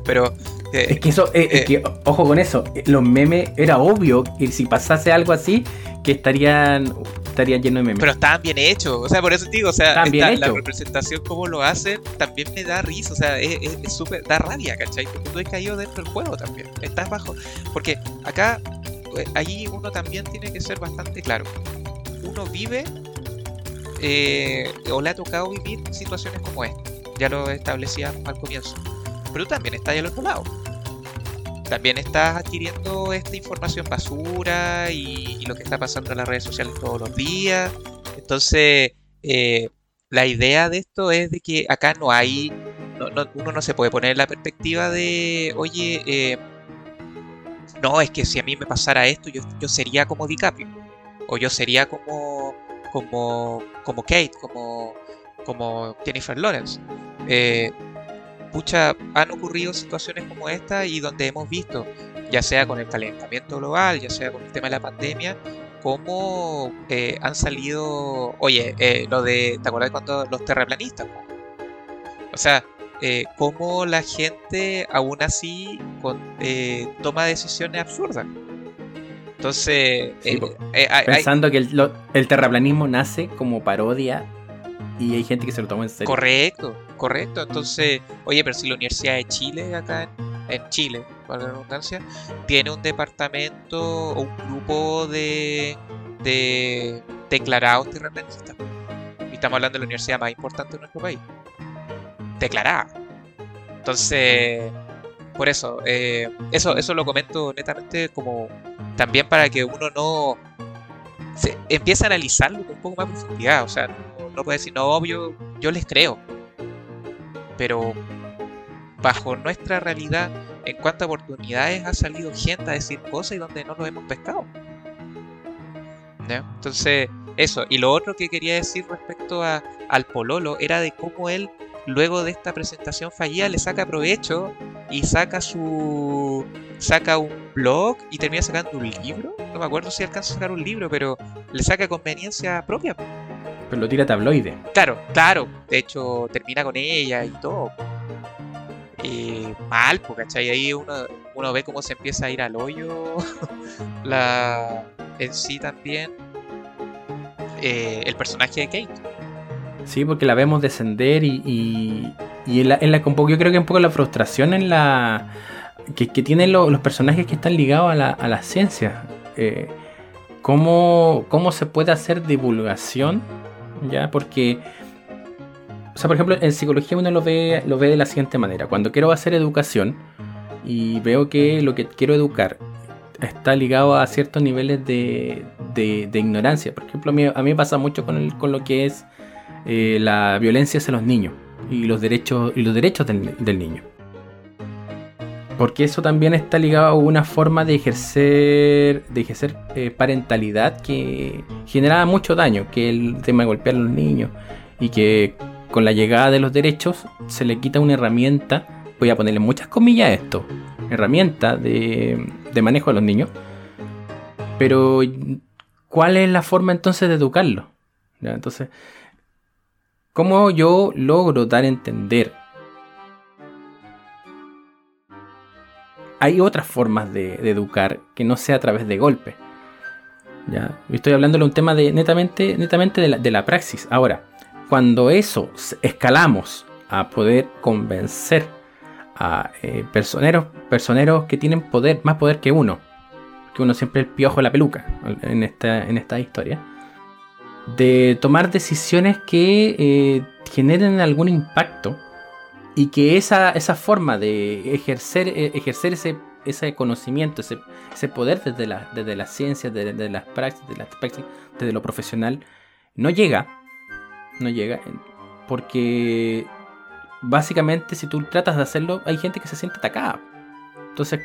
pero es que eso, es eh, que, ojo con eso, los memes era obvio que si pasase algo así, que estarían estarían llenos de memes. Pero estaban bien hechos, o sea, por eso te digo, o sea, la representación como lo hacen también me da risa, o sea, es súper, da rabia, ¿cachai? Porque tú has caído dentro del juego también, estás bajo, porque acá, eh, ahí uno también tiene que ser bastante claro, uno vive eh, o le ha tocado vivir situaciones como esta, ya lo establecíamos al comienzo, pero tú también estás al otro lado también estás adquiriendo esta información basura y, lo que está pasando en las redes sociales todos los días. Entonces, eh, la idea de esto es de que acá no hay, uno no se puede poner en la perspectiva de, oye, eh, no, es que si a mí me pasara esto, yo, yo sería como DiCaprio, o yo sería como, como, como Kate, como, como Jennifer Lawrence. Eh, pucha, han ocurrido situaciones como esta y donde hemos visto, ya sea con el calentamiento global, ya sea con el tema de la pandemia, cómo eh, han salido, oye, eh, lo de, ¿te acuerdas cuando los terraplanistas? O sea, eh, cómo la gente aún así toma decisiones absurdas. Entonces, pensando que el, el terraplanismo nace como parodia y hay gente que se lo toma en serio. Correcto, correcto. Entonces, oye, pero si la Universidad de Chile, acá en, Chile, para la redundancia, tiene un departamento o un grupo de, de declarados terraplanistas. Y estamos hablando de la universidad más importante de nuestro país. Declarada. Entonces, por eso, eh, eso, eso lo comento netamente como también para que uno no se empiece a analizarlo con un poco más profundidad. O sea, no puede decir, no, obvio, yo les creo. Pero bajo nuestra realidad, en cuántas oportunidades ha salido gente a decir cosas y donde no lo hemos pescado. Entonces, eso. Y lo otro que quería decir respecto a, al Pololo era de cómo él, luego de esta presentación fallida, le saca provecho y saca su. saca un blog y termina sacando un libro. No me acuerdo si alcanza a sacar un libro, pero le saca conveniencia propia. Pero lo tira tabloide. Claro, claro. De hecho, termina con ella y todo. Y mal, pues, ¿cachai? Ahí uno, uno ve cómo se empieza a ir al hoyo. la en sí también. Eh, el personaje de Kate. Sí, porque la vemos descender y, y, en la, en la, yo creo que un poco la frustración en la que, tienen los personajes que están ligados a la, a la ciencia. Eh, ¿cómo, ¿Cómo se puede hacer divulgación ¿ya? Porque, o sea, por ejemplo, en psicología uno lo ve, lo ve de la siguiente manera. Cuando quiero hacer educación y veo que lo que quiero educar está ligado a ciertos niveles de, de, ignorancia. Por ejemplo, a mí, a me pasa mucho con, el, con lo que es eh, la violencia hacia los niños y los derechos, y los derechos del, del niño. Porque eso también está ligado a una forma de ejercer, de ejercer eh, parentalidad que genera mucho daño, que el tema de golpear a los niños y que con la llegada de los derechos se le quita una herramienta, voy a ponerle muchas comillas a esto, herramienta de, manejo a los niños. Pero, ¿cuál es la forma entonces de educarlos? Entonces, ¿cómo yo logro dar a entender hay otras formas de, educar que no sea a través de golpes. ¿ya? Estoy hablando de un tema de, netamente, netamente de, la, praxis. Ahora, cuando eso escalamos a poder convencer a eh, personeros, personeros que tienen poder, más poder que uno, que uno siempre el piojo de la peluca en esta, en esta historia, de tomar decisiones que eh, generen algún impacto y que esa, esa forma de ejercer, eh, ejercer ese, ese conocimiento, ese, ese poder desde la, desde la ciencia, desde, las prácticas, desde, desde lo profesional, no llega, no llega, porque básicamente si tú tratas de hacerlo, hay gente que se siente atacada. Entonces,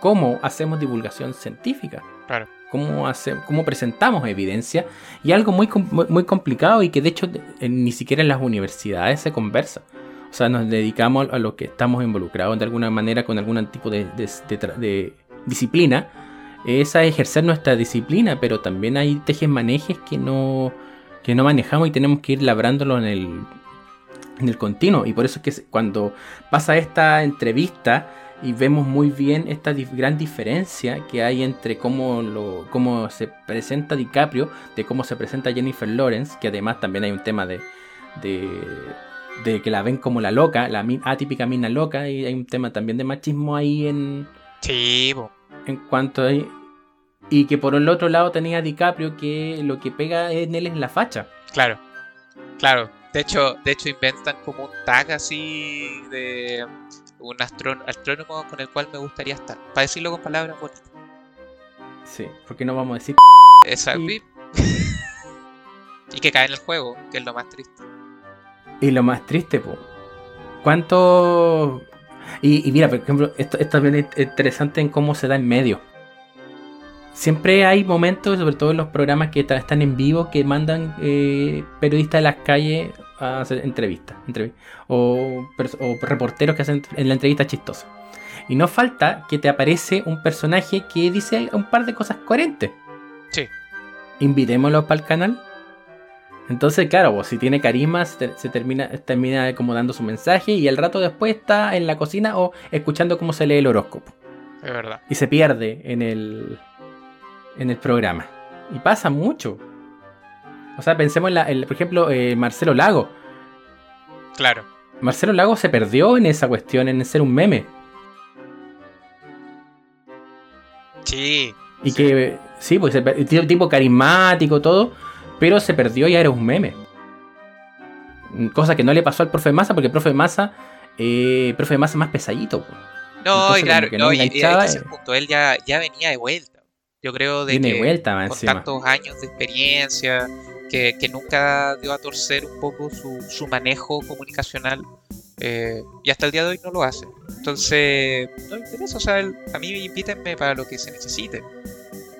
¿cómo hacemos divulgación científica? Claro. ¿Cómo, cómo presentamos evidencia? Y algo muy, muy complicado y que de hecho ni siquiera en las universidades se conversa. O sea, nos dedicamos a lo que estamos involucrados de alguna manera con algún tipo de, disciplina. Es a ejercer nuestra disciplina, pero también hay tejes manejes que no, que no manejamos y tenemos que ir labrándolo en el, en el continuo. Y por eso es que cuando pasa esta entrevista, y vemos muy bien esta gran diferencia que hay entre cómo, lo, cómo se presenta DiCaprio, de cómo se presenta Jennifer Lawrence, que además también hay un tema de, de, que la ven como la loca, la atípica mina loca, y hay un tema también de machismo ahí en... Sí, En cuanto a... Y que por el otro lado tenía DiCaprio que lo que pega en él es la facha. Claro, claro. De hecho, de hecho inventan como un tag así de un astrónomo con el cual me gustaría estar. Para decirlo con palabras bonitas. Sí, porque no vamos a decir. Exacto. Y... y que cae en el juego, que es lo más triste. Y lo más triste, pues. ¿Cuánto.? Y, mira, por ejemplo, esto, esto también es interesante en cómo se da en medio. Siempre hay momentos, sobre todo en los programas que están en vivo, que mandan eh, periodistas de las calles a hacer entrevistas. o, reporteros que hacen en la entrevista chistosa. Y no falta que te aparece un personaje que dice un par de cosas coherentes. Sí. Invitémoslo para el canal. Entonces, claro, pues, si tiene carisma, se, termina, termina como dando su mensaje y el rato después está en la cocina o escuchando cómo se lee el horóscopo. Es verdad. Y se pierde en el, en el programa. Y pasa mucho. O sea, pensemos en, la, por ejemplo, eh, Marcelo Lago. Claro. Marcelo Lago se perdió en esa cuestión, en ser un meme. Sí. Y que, sí, pues tipo carismático, todo, pero se perdió y era un meme. Cosa que no le pasó al profe Massa, porque el profe Massa, eh, profe Massa más pesadito. No, y claro, no, y, ese punto, él ya, ya venía de vuelta. Yo creo de que vuelta, con tantos años de experiencia, que, nunca dio a torcer un poco su, manejo comunicacional eh, y hasta el día de hoy no lo hace. Entonces, no me interesa, o sea, a mí invítenme para lo que se necesite.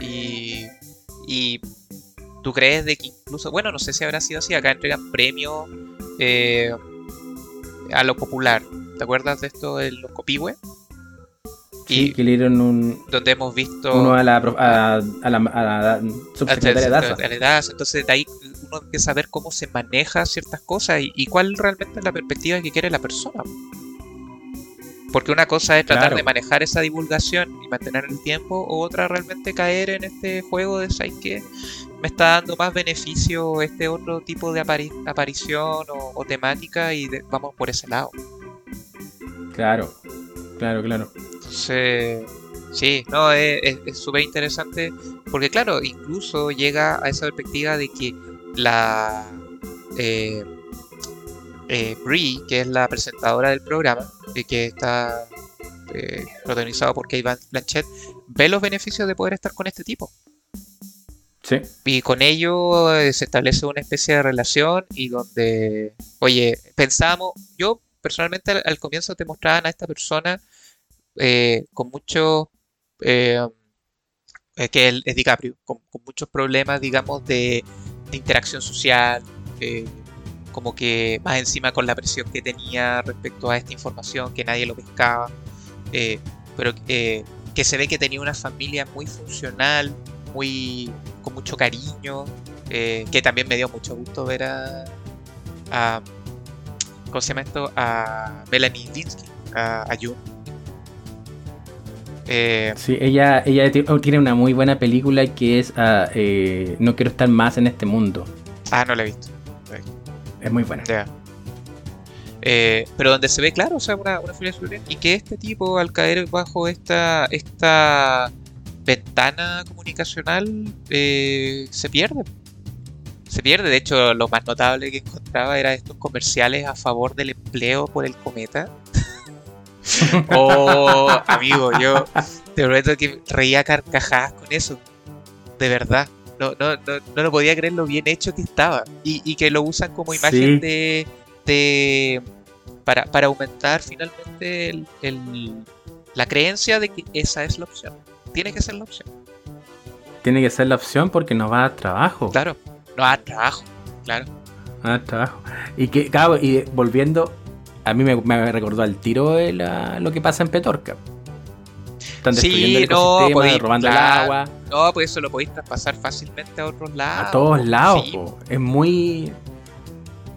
Y, y tú crees de que incluso, bueno, no sé si habrá sido así, acá entregan premios eh, a lo popular. ¿Te acuerdas de esto de los copihue? y que le dieron un. Donde hemos visto. Uno a la, a, a la, a subsecretaria DASA. Entonces, de ahí uno empieza a ver cómo se maneja ciertas cosas y, cuál realmente es la perspectiva que quiere la persona. Porque una cosa es tratar de manejar esa divulgación y mantener el tiempo, o otra realmente caer en este juego de ¿sabes que Me está dando más beneficio este otro tipo de aparición o, temática y vamos por ese lado. Claro, claro, claro. Entonces, sí, no, es súper interesante porque claro, incluso llega a esa perspectiva de que la eh, eh, Brie, que es la presentadora del programa, y que está eh, protagonizado por Kate Blanchett, ve los beneficios de poder estar con este tipo. Sí. Y con ello eh, se establece una especie de relación y donde, oye, pensábamos, yo personalmente al, comienzo te mostraban a esta persona con mucho que es, DiCaprio, con, muchos problemas, digamos, de, interacción social, eh, como que más encima con la presión que tenía respecto a esta información, que nadie lo pescaba, eh, pero eh, que se ve que tenía una familia muy funcional, muy con mucho cariño, que también me dio mucho gusto ver a, a ¿cómo se llama esto? A Melanie Linsky, a, a June. sí, ella, ella tiene una muy buena película que es ah, No quiero estar más en este mundo. Ah, no la he visto. Es muy buena. Eh, pero donde se ve claro, o sea, una, una y que este tipo al caer bajo esta, esta ventana comunicacional eh, se pierde. Se pierde, de hecho lo más notable que encontraba era estos comerciales a favor del empleo por el cometa. oh, amigo, yo te prometo que reía carcajadas con eso. De verdad no, no, no, no lo podía creer lo bien hecho que estaba. Y, que lo usan como imagen de, de para, para, aumentar finalmente el, la creencia de que esa es la opción. Tiene que ser la opción. Tiene que ser la opción porque nos va a dar trabajo. Claro, nos va a dar trabajo, claro. a dar trabajo. Y que, claro, y volviendo, a mí me, me recordó al tiro de lo que pasa en Petorca. Están destruyendo el ecosistema, robando el agua. No, pues eso lo podéis traspasar fácilmente a otros lados. A todos lados, es muy.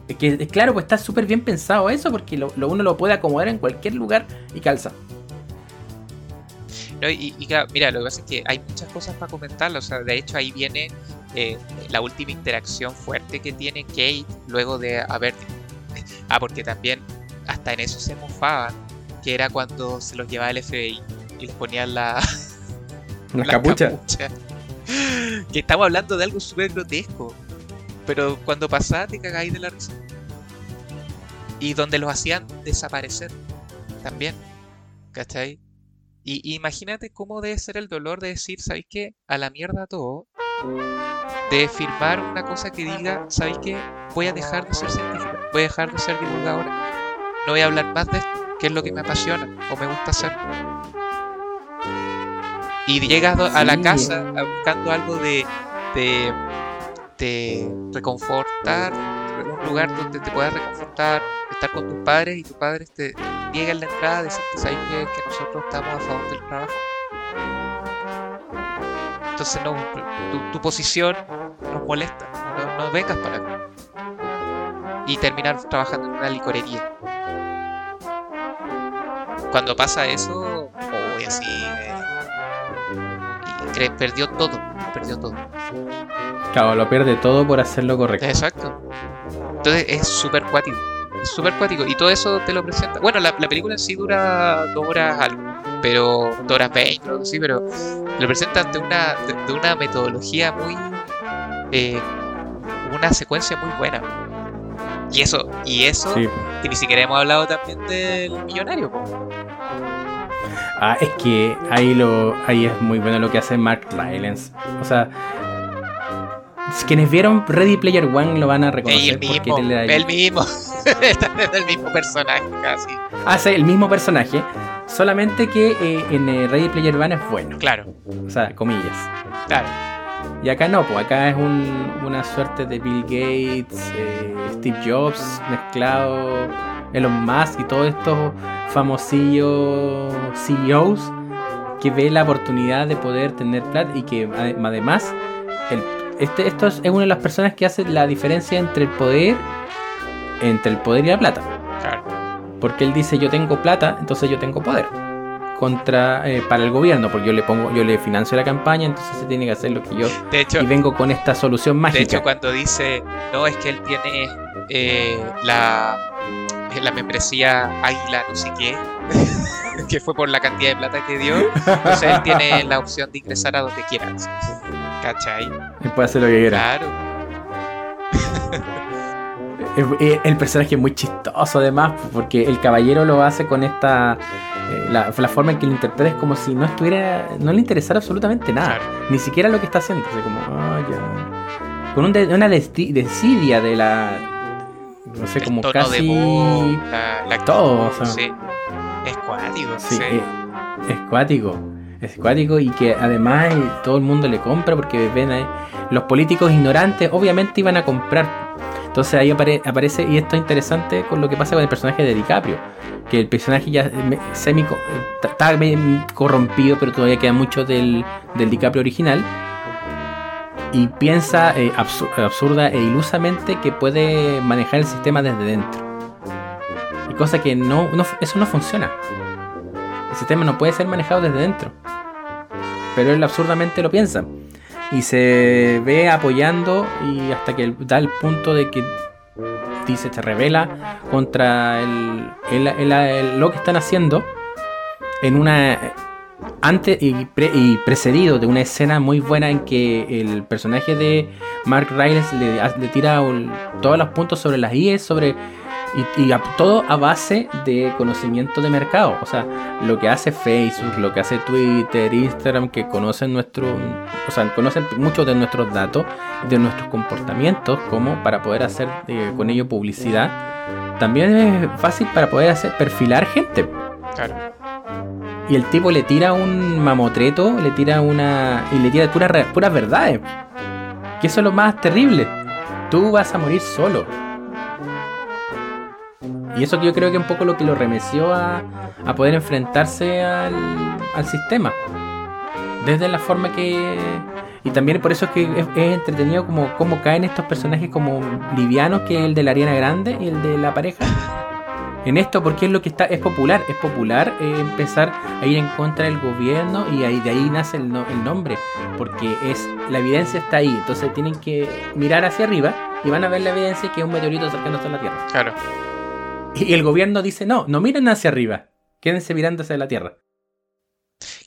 Es que, claro, pues está súper bien pensado eso, porque lo, uno lo puede acomodar en cualquier lugar y calza. Y, mira, lo que pasa es que hay muchas cosas para comentar. O sea, de hecho, ahí viene eh, la última interacción fuerte que tiene Kate luego de haber. Ah, porque también hasta en eso se mofaban, que era cuando se los llevaba el FBI y les ponían la. La, capucha. Que estamos hablando de algo súper grotesco. Pero cuando pasaba te cagáis de la risa. Y donde los hacían desaparecer también. ¿Cachai? Y imagínate cómo debe ser el dolor de decir, ¿sabéis qué? A la mierda todo. De firmar una cosa que diga, ¿sabéis qué? Voy a dejar de ser científica, voy a dejar de ser divulgadora. No voy a hablar más de esto, que es lo que me apasiona o me gusta hacer. Y llegas a la casa buscando algo de, de, de reconfortar, un lugar donde te puedas reconfortar, estar con tus padres y tus padres te niegan la entrada, decirte ¿sabes que, que nosotros estamos a favor del trabajo. Entonces no, tu, posición nos molesta, no, vengas para acá. Y terminar trabajando en una licorería. Cuando pasa eso, uy, así. Eh, perdió todo, perdió todo. Claro, lo pierde todo por hacerlo correcto. Exacto. Entonces es súper cuático. Súper cuático. Y todo eso te lo presenta. Bueno, la, película en sí dura dos horas algo. Pero dos horas veinte, sí, pero lo presentan de una, de, una metodología muy. Eh, una secuencia muy buena. Y eso, y eso, que ni siquiera hemos hablado también del millonario. Ah, es que ahí lo ahí es muy bueno lo que hace Mark Rylance. O sea, quienes vieron Ready Player One lo van a reconocer. el mismo, el mismo. el mismo personaje casi. Ah, sí, el mismo personaje. Solamente que eh, en eh, Ready Player One es bueno. Claro. O sea, comillas. Claro. Y acá no, pues acá es una suerte de Bill Gates, eh, Steve Jobs mezclado, Elon Musk y todos estos famosillos CEOs que ve la oportunidad de poder tener plata y que además el este, esto es una de las personas que hace la diferencia entre el poder, entre el poder y la plata. Porque él dice yo tengo plata, entonces yo tengo poder contra eh, para el gobierno, porque yo le pongo, yo le financio la campaña, entonces se tiene que hacer lo que yo de hecho, y vengo con esta solución mágica. De hecho, cuando dice no es que él tiene eh, la la membresía Águila no sé qué, que fue por la cantidad de plata que dio, entonces él tiene la opción de ingresar a donde quiera. ¿Cachai? Y puede hacer lo que quiera. Claro. el, personaje es muy chistoso además, porque el caballero lo hace con esta... Eh, la, forma en que lo interpreta es como si no estuviera... No le interesara absolutamente nada. Ni siquiera lo que está haciendo. como, oh, Con una desidia de la... No sé, como casi... la, todo. sí. Es cuático. Sí, Es, es cuático es cuático y que además todo el mundo le compra porque ven ahí. Los políticos ignorantes obviamente iban a comprar. Entonces ahí aparece, y esto es interesante con lo que pasa con el personaje de DiCaprio, que el personaje ya semi está corrompido, pero todavía queda mucho del, DiCaprio original. Y piensa eh, absurda e ilusamente que puede manejar el sistema desde dentro. Y cosa que no, no eso no funciona. El sistema no puede ser manejado desde dentro. Pero él absurdamente lo piensa. Y se ve apoyando y hasta que da el punto de que dice, se revela contra el, lo que están haciendo en una antes y, precedido de una escena muy buena en que el personaje de Mark Riles le, le tira todos los puntos sobre las IES, sobre y, todo a base de conocimiento de mercado. O sea, lo que hace Facebook, lo que hace Twitter, Instagram, que conocen nuestro, o sea, conocen muchos de nuestros datos, de nuestros comportamientos, como para poder hacer eh, con ello publicidad. También es fácil para poder hacer perfilar gente. Claro. Y el tipo le tira un mamotreto, le tira una. y le tira puras, puras verdades. Que eso es lo más terrible. Tú vas a morir solo y eso yo creo que es un poco lo que lo remeció a, poder enfrentarse al, sistema. Desde la forma que... Y también por eso es que es, entretenido como cómo caen estos personajes como livianos, que es el de la Ariana Grande y el de la pareja. en esto porque es lo que está, es popular, es popular eh, empezar a ir en contra del gobierno y ahí, de ahí nace el, el, nombre, porque es la evidencia está ahí, entonces tienen que mirar hacia arriba y van a ver la evidencia que es un meteorito acercándose a la Tierra. Claro. Y el gobierno dice, no, no miren hacia arriba, quédense mirando hacia la Tierra.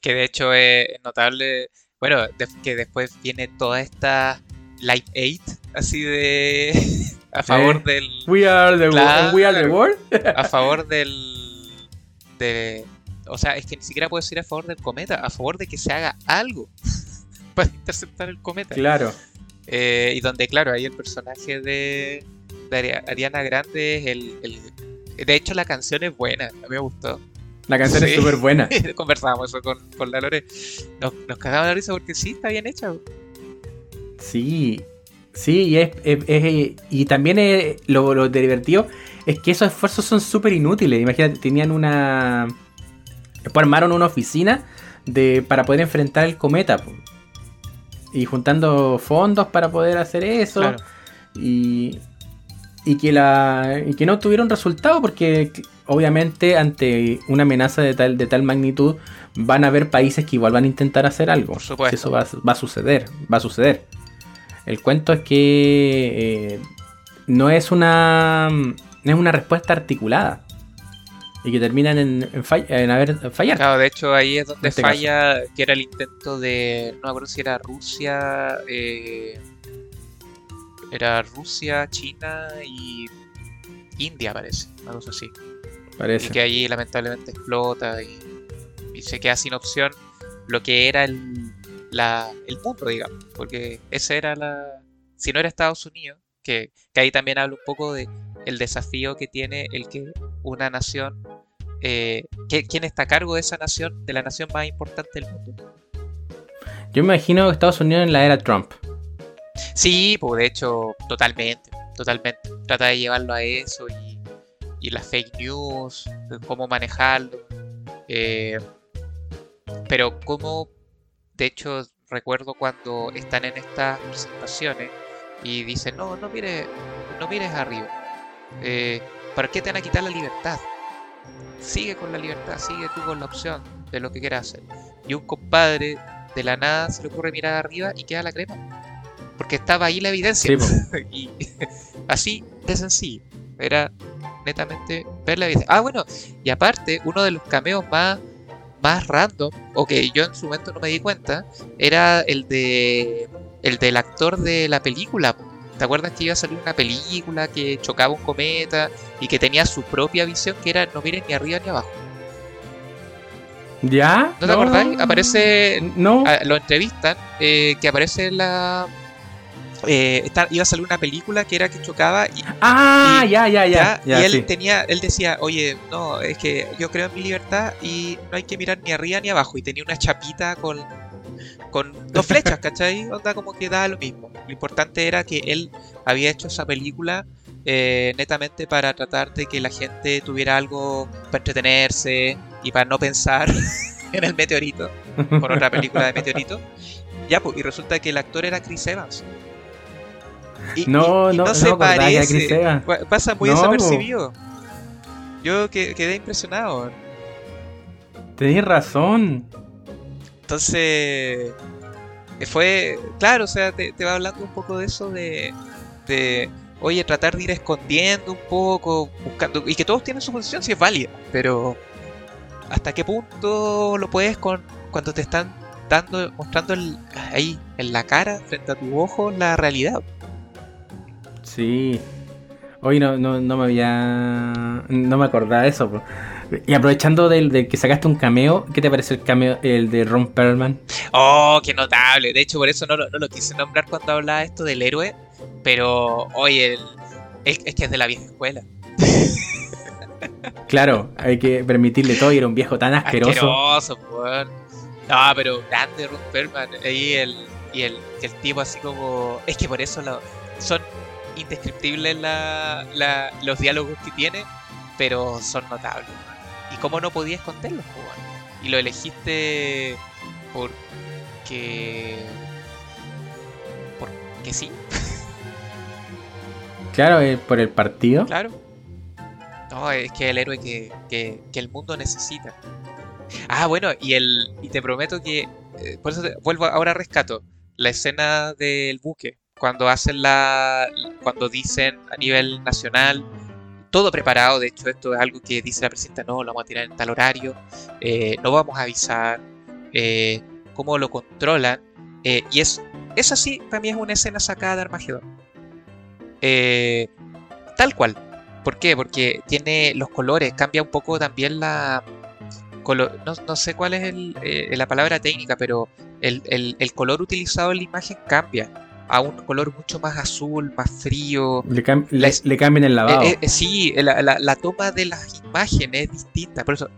Que de hecho es notable, bueno, que después viene toda esta Light 8, así de... a favor del... We are the, world, we are the world. a favor del... De, o sea, es que ni siquiera puedo decir a favor del cometa, a favor de que se haga algo para interceptar el cometa. Claro. Eh, y donde, claro, ahí el personaje de, de Ariana Grande es el, el, De hecho, la canción es buena, a mí me gustó. La canción es súper buena. Conversábamos eso con, con la Lore. Nos, nos cagamos la risa porque sí, está bien hecha. Sí, sí, y, es, y también es, lo, lo divertido es que esos esfuerzos son súper inútiles. Imagínate, tenían una. Después armaron una oficina de, para poder enfrentar el cometa. Y juntando fondos para poder hacer eso. Y, y, que la, y que no tuvieron resultado porque obviamente ante una amenaza de tal, de tal magnitud van a haber países que igual van a intentar hacer algo. Por supuesto. Eso va, va a suceder, va a suceder. El cuento es que eh, no es una no es una respuesta articulada y que terminan en, en, haber fallar. Claro, de hecho ahí es donde este falla, que era el intento de, no me acuerdo si era Rusia, eh, era Rusia, China y India parece, algo así. Parece. Y que ahí lamentablemente explota y, y se queda sin opción lo que era el, la, el mundo, digamos, porque esa era la... Si no era Estados Unidos, que, que ahí también habla un poco de el desafío que tiene el que una nación, eh, que, ¿quién está a cargo de esa nación, de la nación más importante del mundo? Yo me imagino Estados Unidos en la era Trump. Sí, pues de hecho, totalmente, totalmente. Trata de llevarlo a eso y, las fake news, cómo manejarlo. Eh, pero cómo de hecho, recuerdo cuando están en estas presentaciones y dicen, no, no mires, no mires arriba. Eh, ¿Para qué te van a quitar la libertad? Sigue con la libertad, sigue tú con la opción de lo que quieras hacer. Y un compadre de la nada se le ocurre mirar arriba y queda la crema. Porque estaba ahí la evidencia. y así de sencillo. Era netamente ver la evidencia. Ah, bueno, y aparte, uno de los cameos más más random, o que yo en su momento no me di cuenta, era el de el del actor de la película. ¿Te acuerdas que iba a salir una película que chocaba un cometa y que tenía su propia visión que era no miren ni arriba ni abajo? ¿Ya? ¿No te acordás? Aparece. No. lo entrevistan, eh, que aparece la, eh, iba a salir una película que era que chocaba y, ah ya ya ya, y él tenía él decía oye no es que yo creo en mi libertad y no hay que mirar ni arriba ni abajo y tenía una chapita con con dos flechas ¿cachai? onda como que da lo mismo. Lo importante era que él había hecho esa película eh, netamente para tratar de que la gente tuviera algo para entretenerse y para no pensar en el meteorito por otra película de meteorito. Ya pues y resulta que el actor era Chris Evans no, no, no, se parece. Pasa muy desapercibido. Yo quedé impresionado. Tenés razón. Entonces, fue, claro, o sea, te, va hablando un poco de eso de, de, oye, tratar de ir escondiendo un poco, buscando, y que todos tienen su posición si es válida, pero hasta qué punto lo puedes con cuando te están dando, mostrando ahí en la cara, frente a tu ojo, la realidad. Sí. Hoy no, no, no me había. No me acordaba de eso. Y aprovechando del, que sacaste un cameo, ¿qué te parece el cameo el de Ron Perlman? Oh, qué notable. De hecho, por eso no, no, lo quise nombrar cuando hablaba esto del héroe. Pero, oye, el, es, que es de la vieja escuela. Claro, hay que permitirle todo y era un viejo tan asqueroso. Asqueroso, pues. No, pero grande Ron Perlman. Ahí el, y el, el tipo así como. Es que por eso lo, son indescriptibles la, los diálogos que tiene, pero son notables. ¿Y cómo no podías esconderlos, Y lo elegiste porque. porque sí. Claro, eh, por el partido. Claro. No, es que el héroe que, que, que el mundo necesita. Ah, bueno, y el y te prometo que eh, por eso te- vuelvo ahora rescato la escena del buque cuando hacen la cuando dicen a nivel nacional todo preparado, de hecho esto es algo que dice la presidenta, no, lo vamos a tirar en tal horario, eh, no vamos a avisar, eh, cómo lo controlan, eh, y es, eso sí, para mí es una escena sacada de Armagedón. Eh, tal cual. ¿Por qué? Porque tiene los colores, cambia un poco también la... colo- no, no sé cuál es el, eh, la palabra técnica, pero el, el- el color utilizado en la imagen cambia a un color mucho más azul, más frío. Le, cam- le- Les- le cambian el lavado. Eh, eh, sí, la, la- la toma de las imágenes es distinta. Por eso,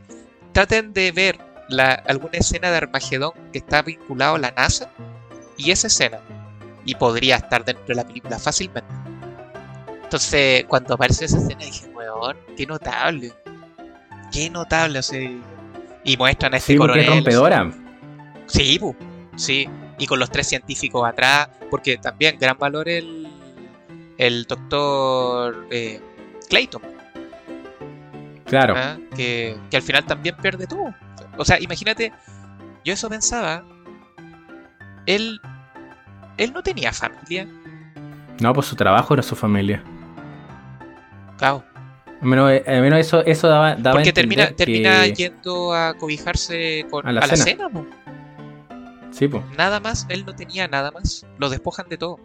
traten de ver la- alguna escena de Armagedón que está vinculado a la NASA y esa escena. Y podría estar dentro de la película fácilmente. Entonces, cuando aparece esa escena, dije, weón, qué notable. Qué notable, o sea, Y muestran a este sí, coronel. rompedora. Sí, pu, sí. Y con los tres científicos atrás, porque también gran valor el, el doctor eh, Clayton, Claro. ¿ah? que, que al final también pierde todo. O sea, imagínate, yo eso pensaba, él, él no tenía familia, No, pues su trabajo era su familia. claro, Al menos, eh, al menos eso, eso daba, daba porque termina, termina yendo a cobijarse con, A a la la, cena. cena, pu. Sí, nada más, él no tenía nada más, lo despojan de todo.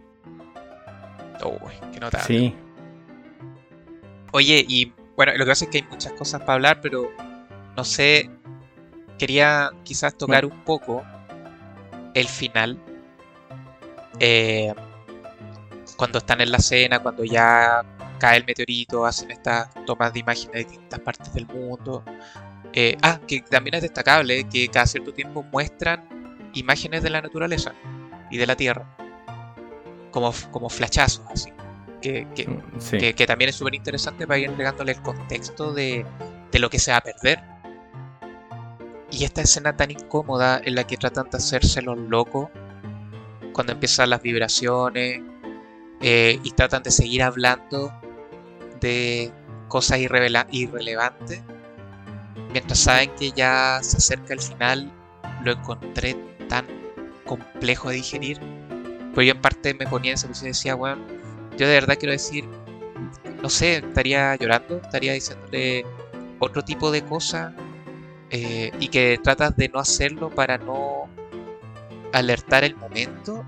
Uy, qué notable. Sí. Oye, y bueno, lo que pasa es que hay muchas cosas para hablar, pero no sé, quería quizás tocar un poco el final. Eh, cuando están en la cena, cuando ya cae el meteorito, hacen estas tomas de imágenes de distintas partes del mundo. Eh, ah, que también es destacable que cada cierto tiempo muestran imágenes de la naturaleza y de la Tierra. Como, como flashazos, así. Que, que, Sí. que, que también es súper interesante para ir entregándole el contexto de, de lo que se va a perder. Y esta escena tan incómoda en la que tratan de hacerse los locos cuando empiezan las vibraciones eh, y tratan de seguir hablando de cosas irrelevantes mientras saben que ya se acerca el final lo encontré tan complejo de digerir pero yo en parte me ponía en esa posición y decía bueno yo de verdad quiero decir no sé estaría llorando estaría diciéndole otro tipo de cosas eh, y que tratas de no hacerlo para no alertar el momento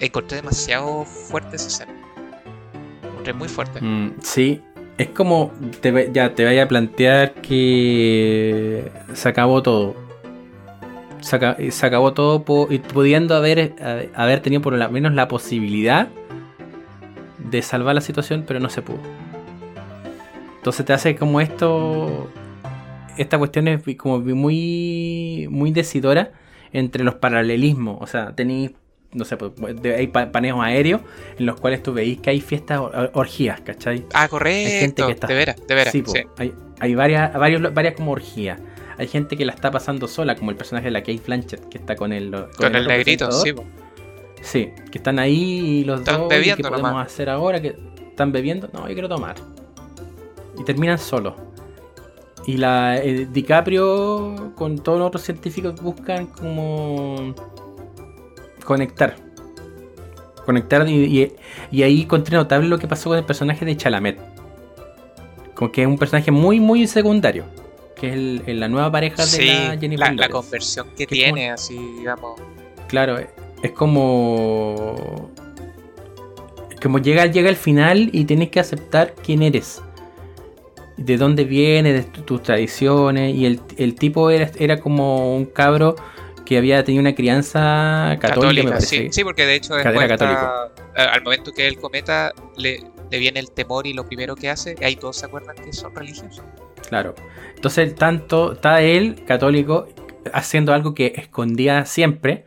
encontré demasiado fuerte esa escena encontré muy fuerte Mm, sí. Es como te, ya te vaya a plantear que se acabó todo. Se, aca- se acabó todo po- y pudiendo haber, eh, haber tenido por lo menos la posibilidad de salvar la situación, pero no se pudo. Entonces te hace como esto. Esta cuestión es como muy. muy decidora entre los paralelismos. O sea, tenéis. No sé, hay pa- paneos aéreos en los cuales tú veis que hay fiestas, or- orgías, ¿cachai? ah gente correcto que está- de veras de veras sí. Hay, hay varias, varios, varias como orgías. Hay gente que la está pasando sola, como el personaje de la Kate Blanchett, que está con el, con con el negrito sí po. Sí, que están ahí y los Están dos. ¿y bebiendo ¿Qué podemos nomás. hacer ahora? que ¿Están bebiendo? No, yo quiero tomar. Y terminan solos. Y la eh, DiCaprio con todos los otros científicos buscan como conectar. Conectar y, y- y ahí encontré notable lo que pasó con el personaje de Chalamet. Como que es un personaje muy, muy secundario. Que es el- el- la nueva pareja de la Jennifer la, la conversión que Que tiene así digamos Claro, es como. Como llega, llega el final y tienes que aceptar quién eres. De dónde vienes, de tu- tus tradiciones. Y el, el tipo era, era como un cabro que había tenido una crianza católica, sí, sí, porque de hecho después está- a- al momento que él cometa le, le viene el temor y lo primero que hace, ahí todos se acuerdan que son religiosos. Claro. Entonces, tanto está él, católico, haciendo algo que escondía siempre.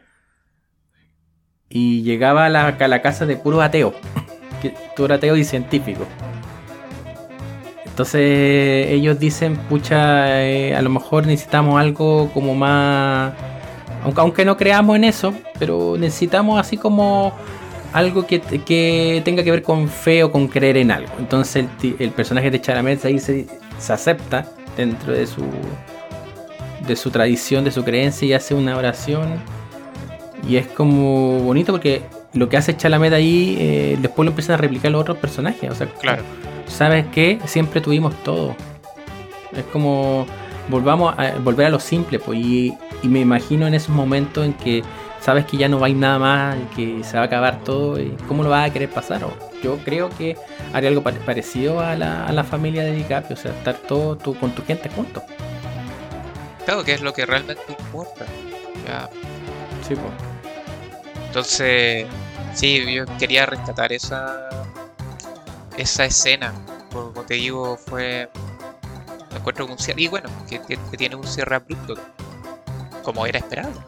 Y llegaba a la, casa de puros ateos. Que tú ateo y científico. Entonces ellos dicen, pucha, eh, a lo mejor necesitamos algo como más... Aunque, aunque no creamos en eso, pero necesitamos así como algo que, que, tenga que ver con fe o con creer en algo. Entonces el, el personaje de Chalamet ahí se, se, acepta dentro de su de su tradición, de su creencia y hace una oración. Y es como bonito porque lo que hace Chalamet ahí, eh, después lo empiezan a replicar los otros personajes. O sea, claro. ¿sabes qué? Siempre tuvimos todo. Es como volvamos a volver a lo simple, pues, y, y me imagino en esos momentos en que sabes que ya no va a ir nada más, que se va a acabar todo, y ¿cómo lo vas a querer pasar? Yo creo que haría algo parecido a la, a la familia de DiCaprio, o sea, estar todo tú, con tu gente juntos. Claro, que es lo que realmente importa. Ya. Sí, pues. Entonces, sí, yo quería rescatar esa esa escena. Como te digo, fue. Me encuentro con un cierre. Y bueno, que, que, que tiene un cierre abrupto. Como era esperado.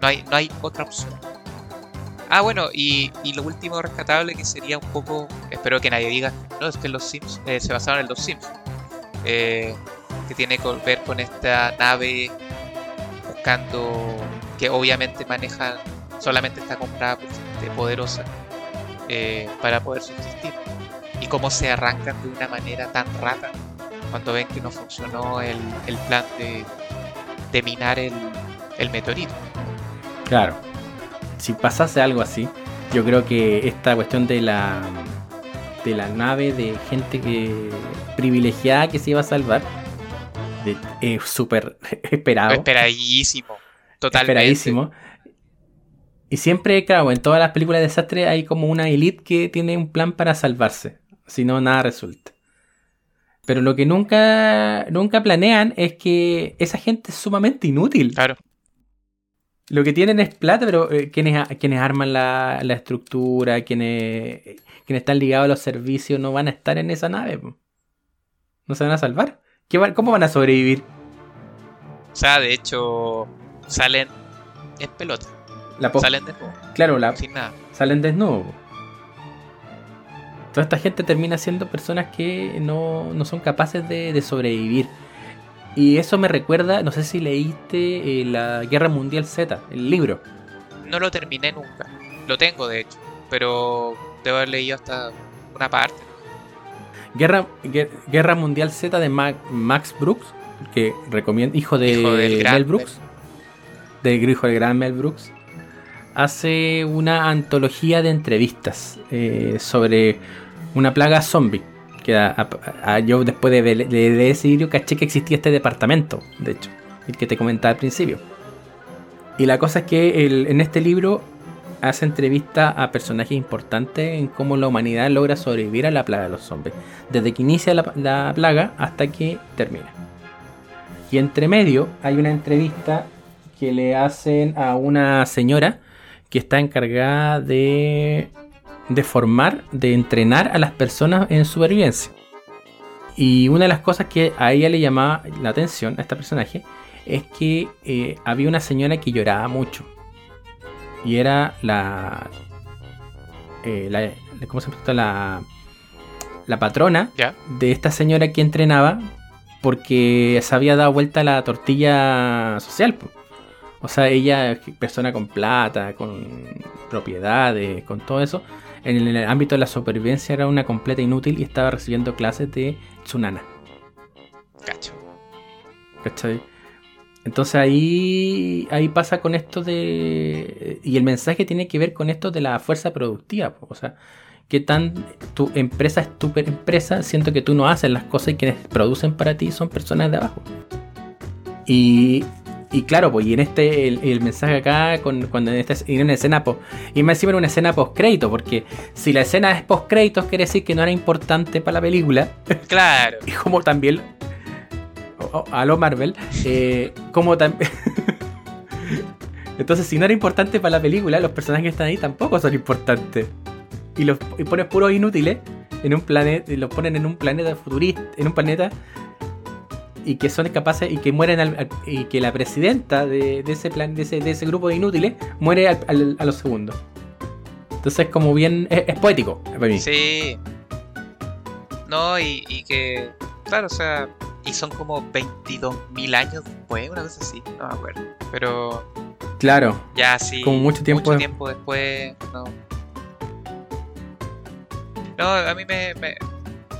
No hay, no hay otra opción. Ah, bueno, y, y, lo último rescatable que sería un poco. Espero que nadie diga. No, es que los Sims eh, se basaron en los Sims. Eh, que tiene que ver con esta nave buscando. Que obviamente maneja. Solamente está comprada por gente poderosa. Eh, para poder subsistir. Y cómo se arrancan de una manera tan rata cuando ven que no funcionó el, el plan de, de minar el, el meteorito. Claro. Si pasase algo así, yo creo que esta cuestión de la de la nave de gente que privilegiada que se iba a salvar es súper esperado. Esperadísimo. Totalmente. Esperadísimo. Y siempre, claro, en todas las películas de desastre hay como una elite que tiene un plan para salvarse. Si no, nada resulta. Pero lo que nunca, nunca planean es que esa gente es sumamente inútil. Claro. Lo que tienen es plata, pero eh, quienes, quienes arman la, la estructura, quienes, quienes están ligados a los servicios, no van a estar en esa nave. po. No se van a salvar. ¿Qué va- ¿Cómo van a sobrevivir? O sea, de hecho, salen en pelota. La Salen de nuevo, Claro, la, sin nada. salen desnudos. Toda esta gente termina siendo personas que no, no son capaces de, de sobrevivir. Y eso me recuerda, no sé si leíste eh, la Guerra Mundial Z, el libro. No lo terminé nunca. Lo tengo, de hecho. Pero debo haber leído hasta una parte. Guerra, Guer- Guerra Mundial Z de Ma- Max Brooks, que recomiendo, hijo de Hijo del gran Mel Brooks, del hijo del gran Mel Brooks, hace una antología de entrevistas eh, sobre una plaga zombie. Que yo después de, de, de libro caché que existía este departamento, de hecho, el que te comentaba al principio. Y la cosa es que el- en este libro hace entrevista a personajes importantes en cómo la humanidad logra sobrevivir a la plaga de los zombies. Desde que inicia la plaga hasta que termina. Y entre medio hay una entrevista que le hacen a una señora que está encargada de, de formar, de entrenar a las personas en supervivencia. Y una de las cosas que a ella le llamaba la atención, a este personaje, es que eh, había una señora que lloraba mucho. Y era la. eh, la ¿Cómo se llama? La, la patrona ¿Ya? de esta señora que entrenaba porque se había dado vuelta la tortilla social. O sea, ella, persona con plata, con propiedades, con todo eso, en el ámbito de la supervivencia era una completa inútil y estaba recibiendo clases de tsunana. Cacho. ¿Cachai? Entonces ahí, ahí pasa con esto de... Y el mensaje tiene que ver con esto de la fuerza productiva. O sea, que tan tu empresa es tu empresa, siento que tú no haces las cosas y quienes producen para ti son personas de abajo. Y, y claro, pues, y en este, el, el mensaje acá, con, cuando en, esta, en una escena, post, y me encima era una escena post crédito, porque si la escena es post créditos, quiere decir que no era importante para la película, Claro. y como también o- o- a lo Marvel eh, como también entonces si no era importante para la película los personajes que están ahí tampoco son importantes y los y pones puros inútiles en un planeta y los ponen en un planeta futurista en un planeta y que son capaces y que mueren al- al- y que la presidenta de, de ese plan de ese, de ese grupo de inútiles muere al- a los segundos entonces como bien es, es poético para mí Sí. No, y, y que. Claro, o sea. Y son como 22.000 años después, una cosa así. No me acuerdo. Pero. Claro. Ya sí. Como mucho tiempo, mucho tiempo después. No. No, a mí me, me,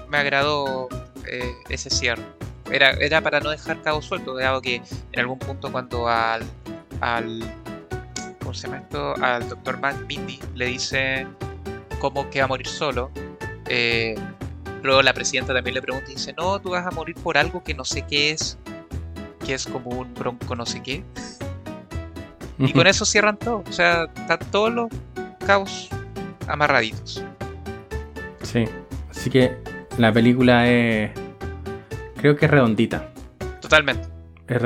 me agradó eh, ese cierre. Era, era para no dejar cabo suelto, dado que en algún punto cuando al, al ¿cómo se llama esto? Al doctor Matt Mindy le dice cómo que va a morir solo. Eh, luego la presidenta también le pregunta y dice, no, tú vas a morir por algo que no sé qué es, que es como un bronco no sé qué. Y con eso cierran todo. O sea, están todos los cabos amarraditos. Sí. Así que la película es. Creo que es redondita. Totalmente. Es,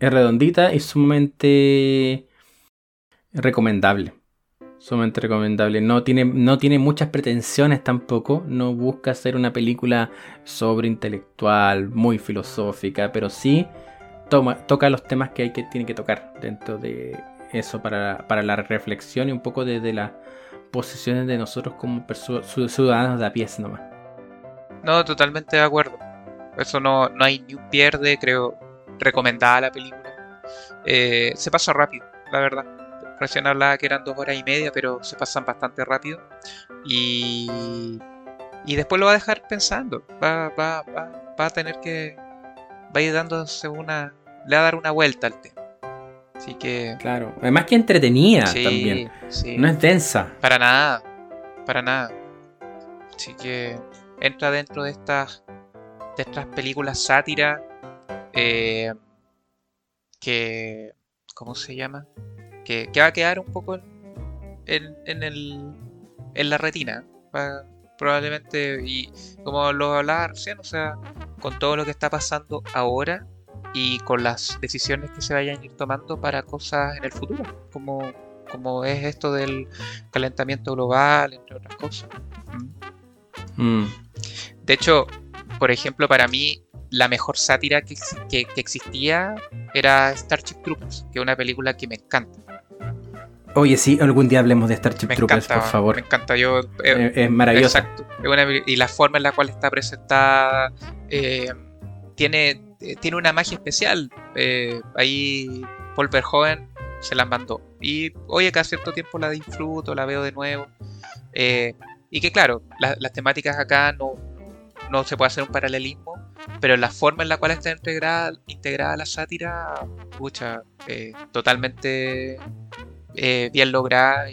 es redondita y sumamente recomendable. Sumamente recomendable. No tiene, no tiene muchas pretensiones tampoco. No busca ser una película sobre intelectual, muy filosófica, pero sí toca los temas que hay que tiene que tocar dentro de eso para, para la reflexión y un poco desde las posiciones de nosotros como ciudadanos de a pies nomás. No, totalmente de acuerdo. Eso no, no hay ni un pierde, creo, recomendada la película. Eh, se pasa rápido, la verdad. Recién hablaba que eran dos horas y media, pero se pasan bastante rápido. Y, y después lo va a dejar pensando. Va, va, va, va a tener que. Va a ir dándose una. Le va a dar una vuelta al tema. Así que. Claro. Además que entretenida también. No es densa. Para nada. Para nada. Así que entra dentro de estas, de estas películas sátira eh, que, ¿cómo se llama? Que, va a quedar un poco en, en, el, en la retina. probablemente, y como lo hablaba recién, o sea, con todo lo que está pasando ahora y con las decisiones que se vayan a ir tomando para cosas en el futuro, como, como es esto del calentamiento global, entre otras cosas. Mm. De hecho, por ejemplo, para mí la mejor sátira que, existía era Starship Troopers, que es una película que me encanta. Oye, sí, algún día hablemos de Starship Troopers, por favor. Me encanta, yo. Eh, es, maravilloso. Exacto. y la forma en la cual está presentada eh, tiene, eh, tiene una magia especial. ahí Paul Verhoeven se la mandó. Y oye, cada cierto tiempo la disfruto, la veo de nuevo. y que claro, las temáticas acá no, no se puede hacer un paralelismo, pero la forma en la cual está integrada, integrada la sátira, pucha, eh, totalmente eh, bien lograda.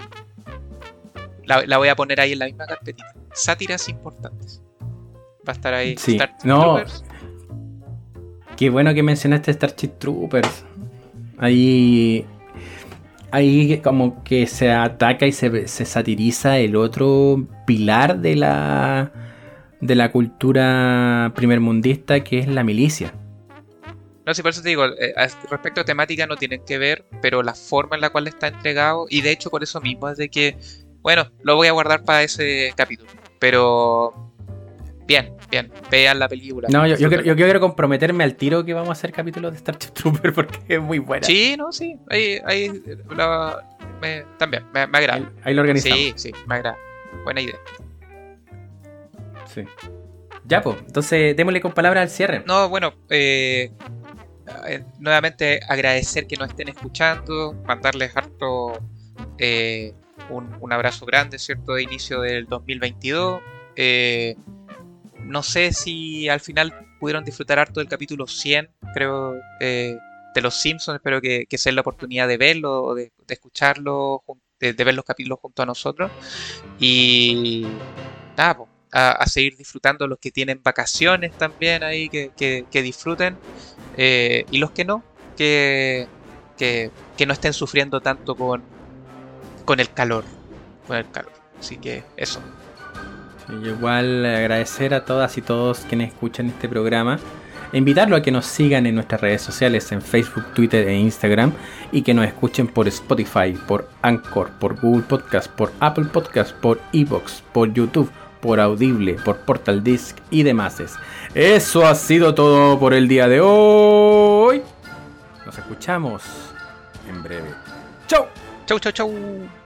La, voy a poner ahí en la misma carpetita. Sátiras importantes. Va a estar ahí. Sí. no. Qué bueno que mencionaste Starship Troopers. Ahí ahí como que se ataca y se, se, satiriza el otro pilar de la de la cultura primermundista que es la milicia. No, sí, por eso te digo, eh, respecto a temática no tienen que ver, pero la forma en la cual está entregado, y de hecho por eso mismo es de que, bueno, lo voy a guardar para ese capítulo, pero bien, bien, vean la película. No, yo, quiero, comprometerme al tiro que vamos a hacer capítulos de Starship Trooper porque es muy buena. Sí, no, sí, ahí, ahí también, me, me agrada. Ahí, ahí, lo organizamos. Sí, sí, me agrada, buena idea. Ya, pues, entonces démosle con palabras al cierre. No, bueno, eh, eh, nuevamente agradecer que nos estén escuchando, mandarles harto eh, un, abrazo grande, ¿cierto? De inicio del 2022. no sé si al final pudieron disfrutar harto del capítulo 100, creo, de Los Simpsons. Espero que, que sea la oportunidad de verlo, de, de escucharlo, de, de ver los capítulos junto a nosotros. Y nada, pues a, seguir disfrutando, los que tienen vacaciones también ahí, que, disfruten, eh, y los que no, que, que, no estén sufriendo tanto con, con el calor. Con el calor. Así que eso. igual agradecer a todas y todos quienes escuchan este programa. Invitarlo a que nos sigan en nuestras redes sociales, en Facebook, Twitter e Instagram, y que nos escuchen por Spotify, por Anchor, por Google Podcast, por Apple Podcast, por Evox, por YouTube por Audible, por Portal Disc y demás. Eso ha sido todo por el día de hoy. Nos escuchamos en breve. ¡Chau! ¡Chau, chau, chau!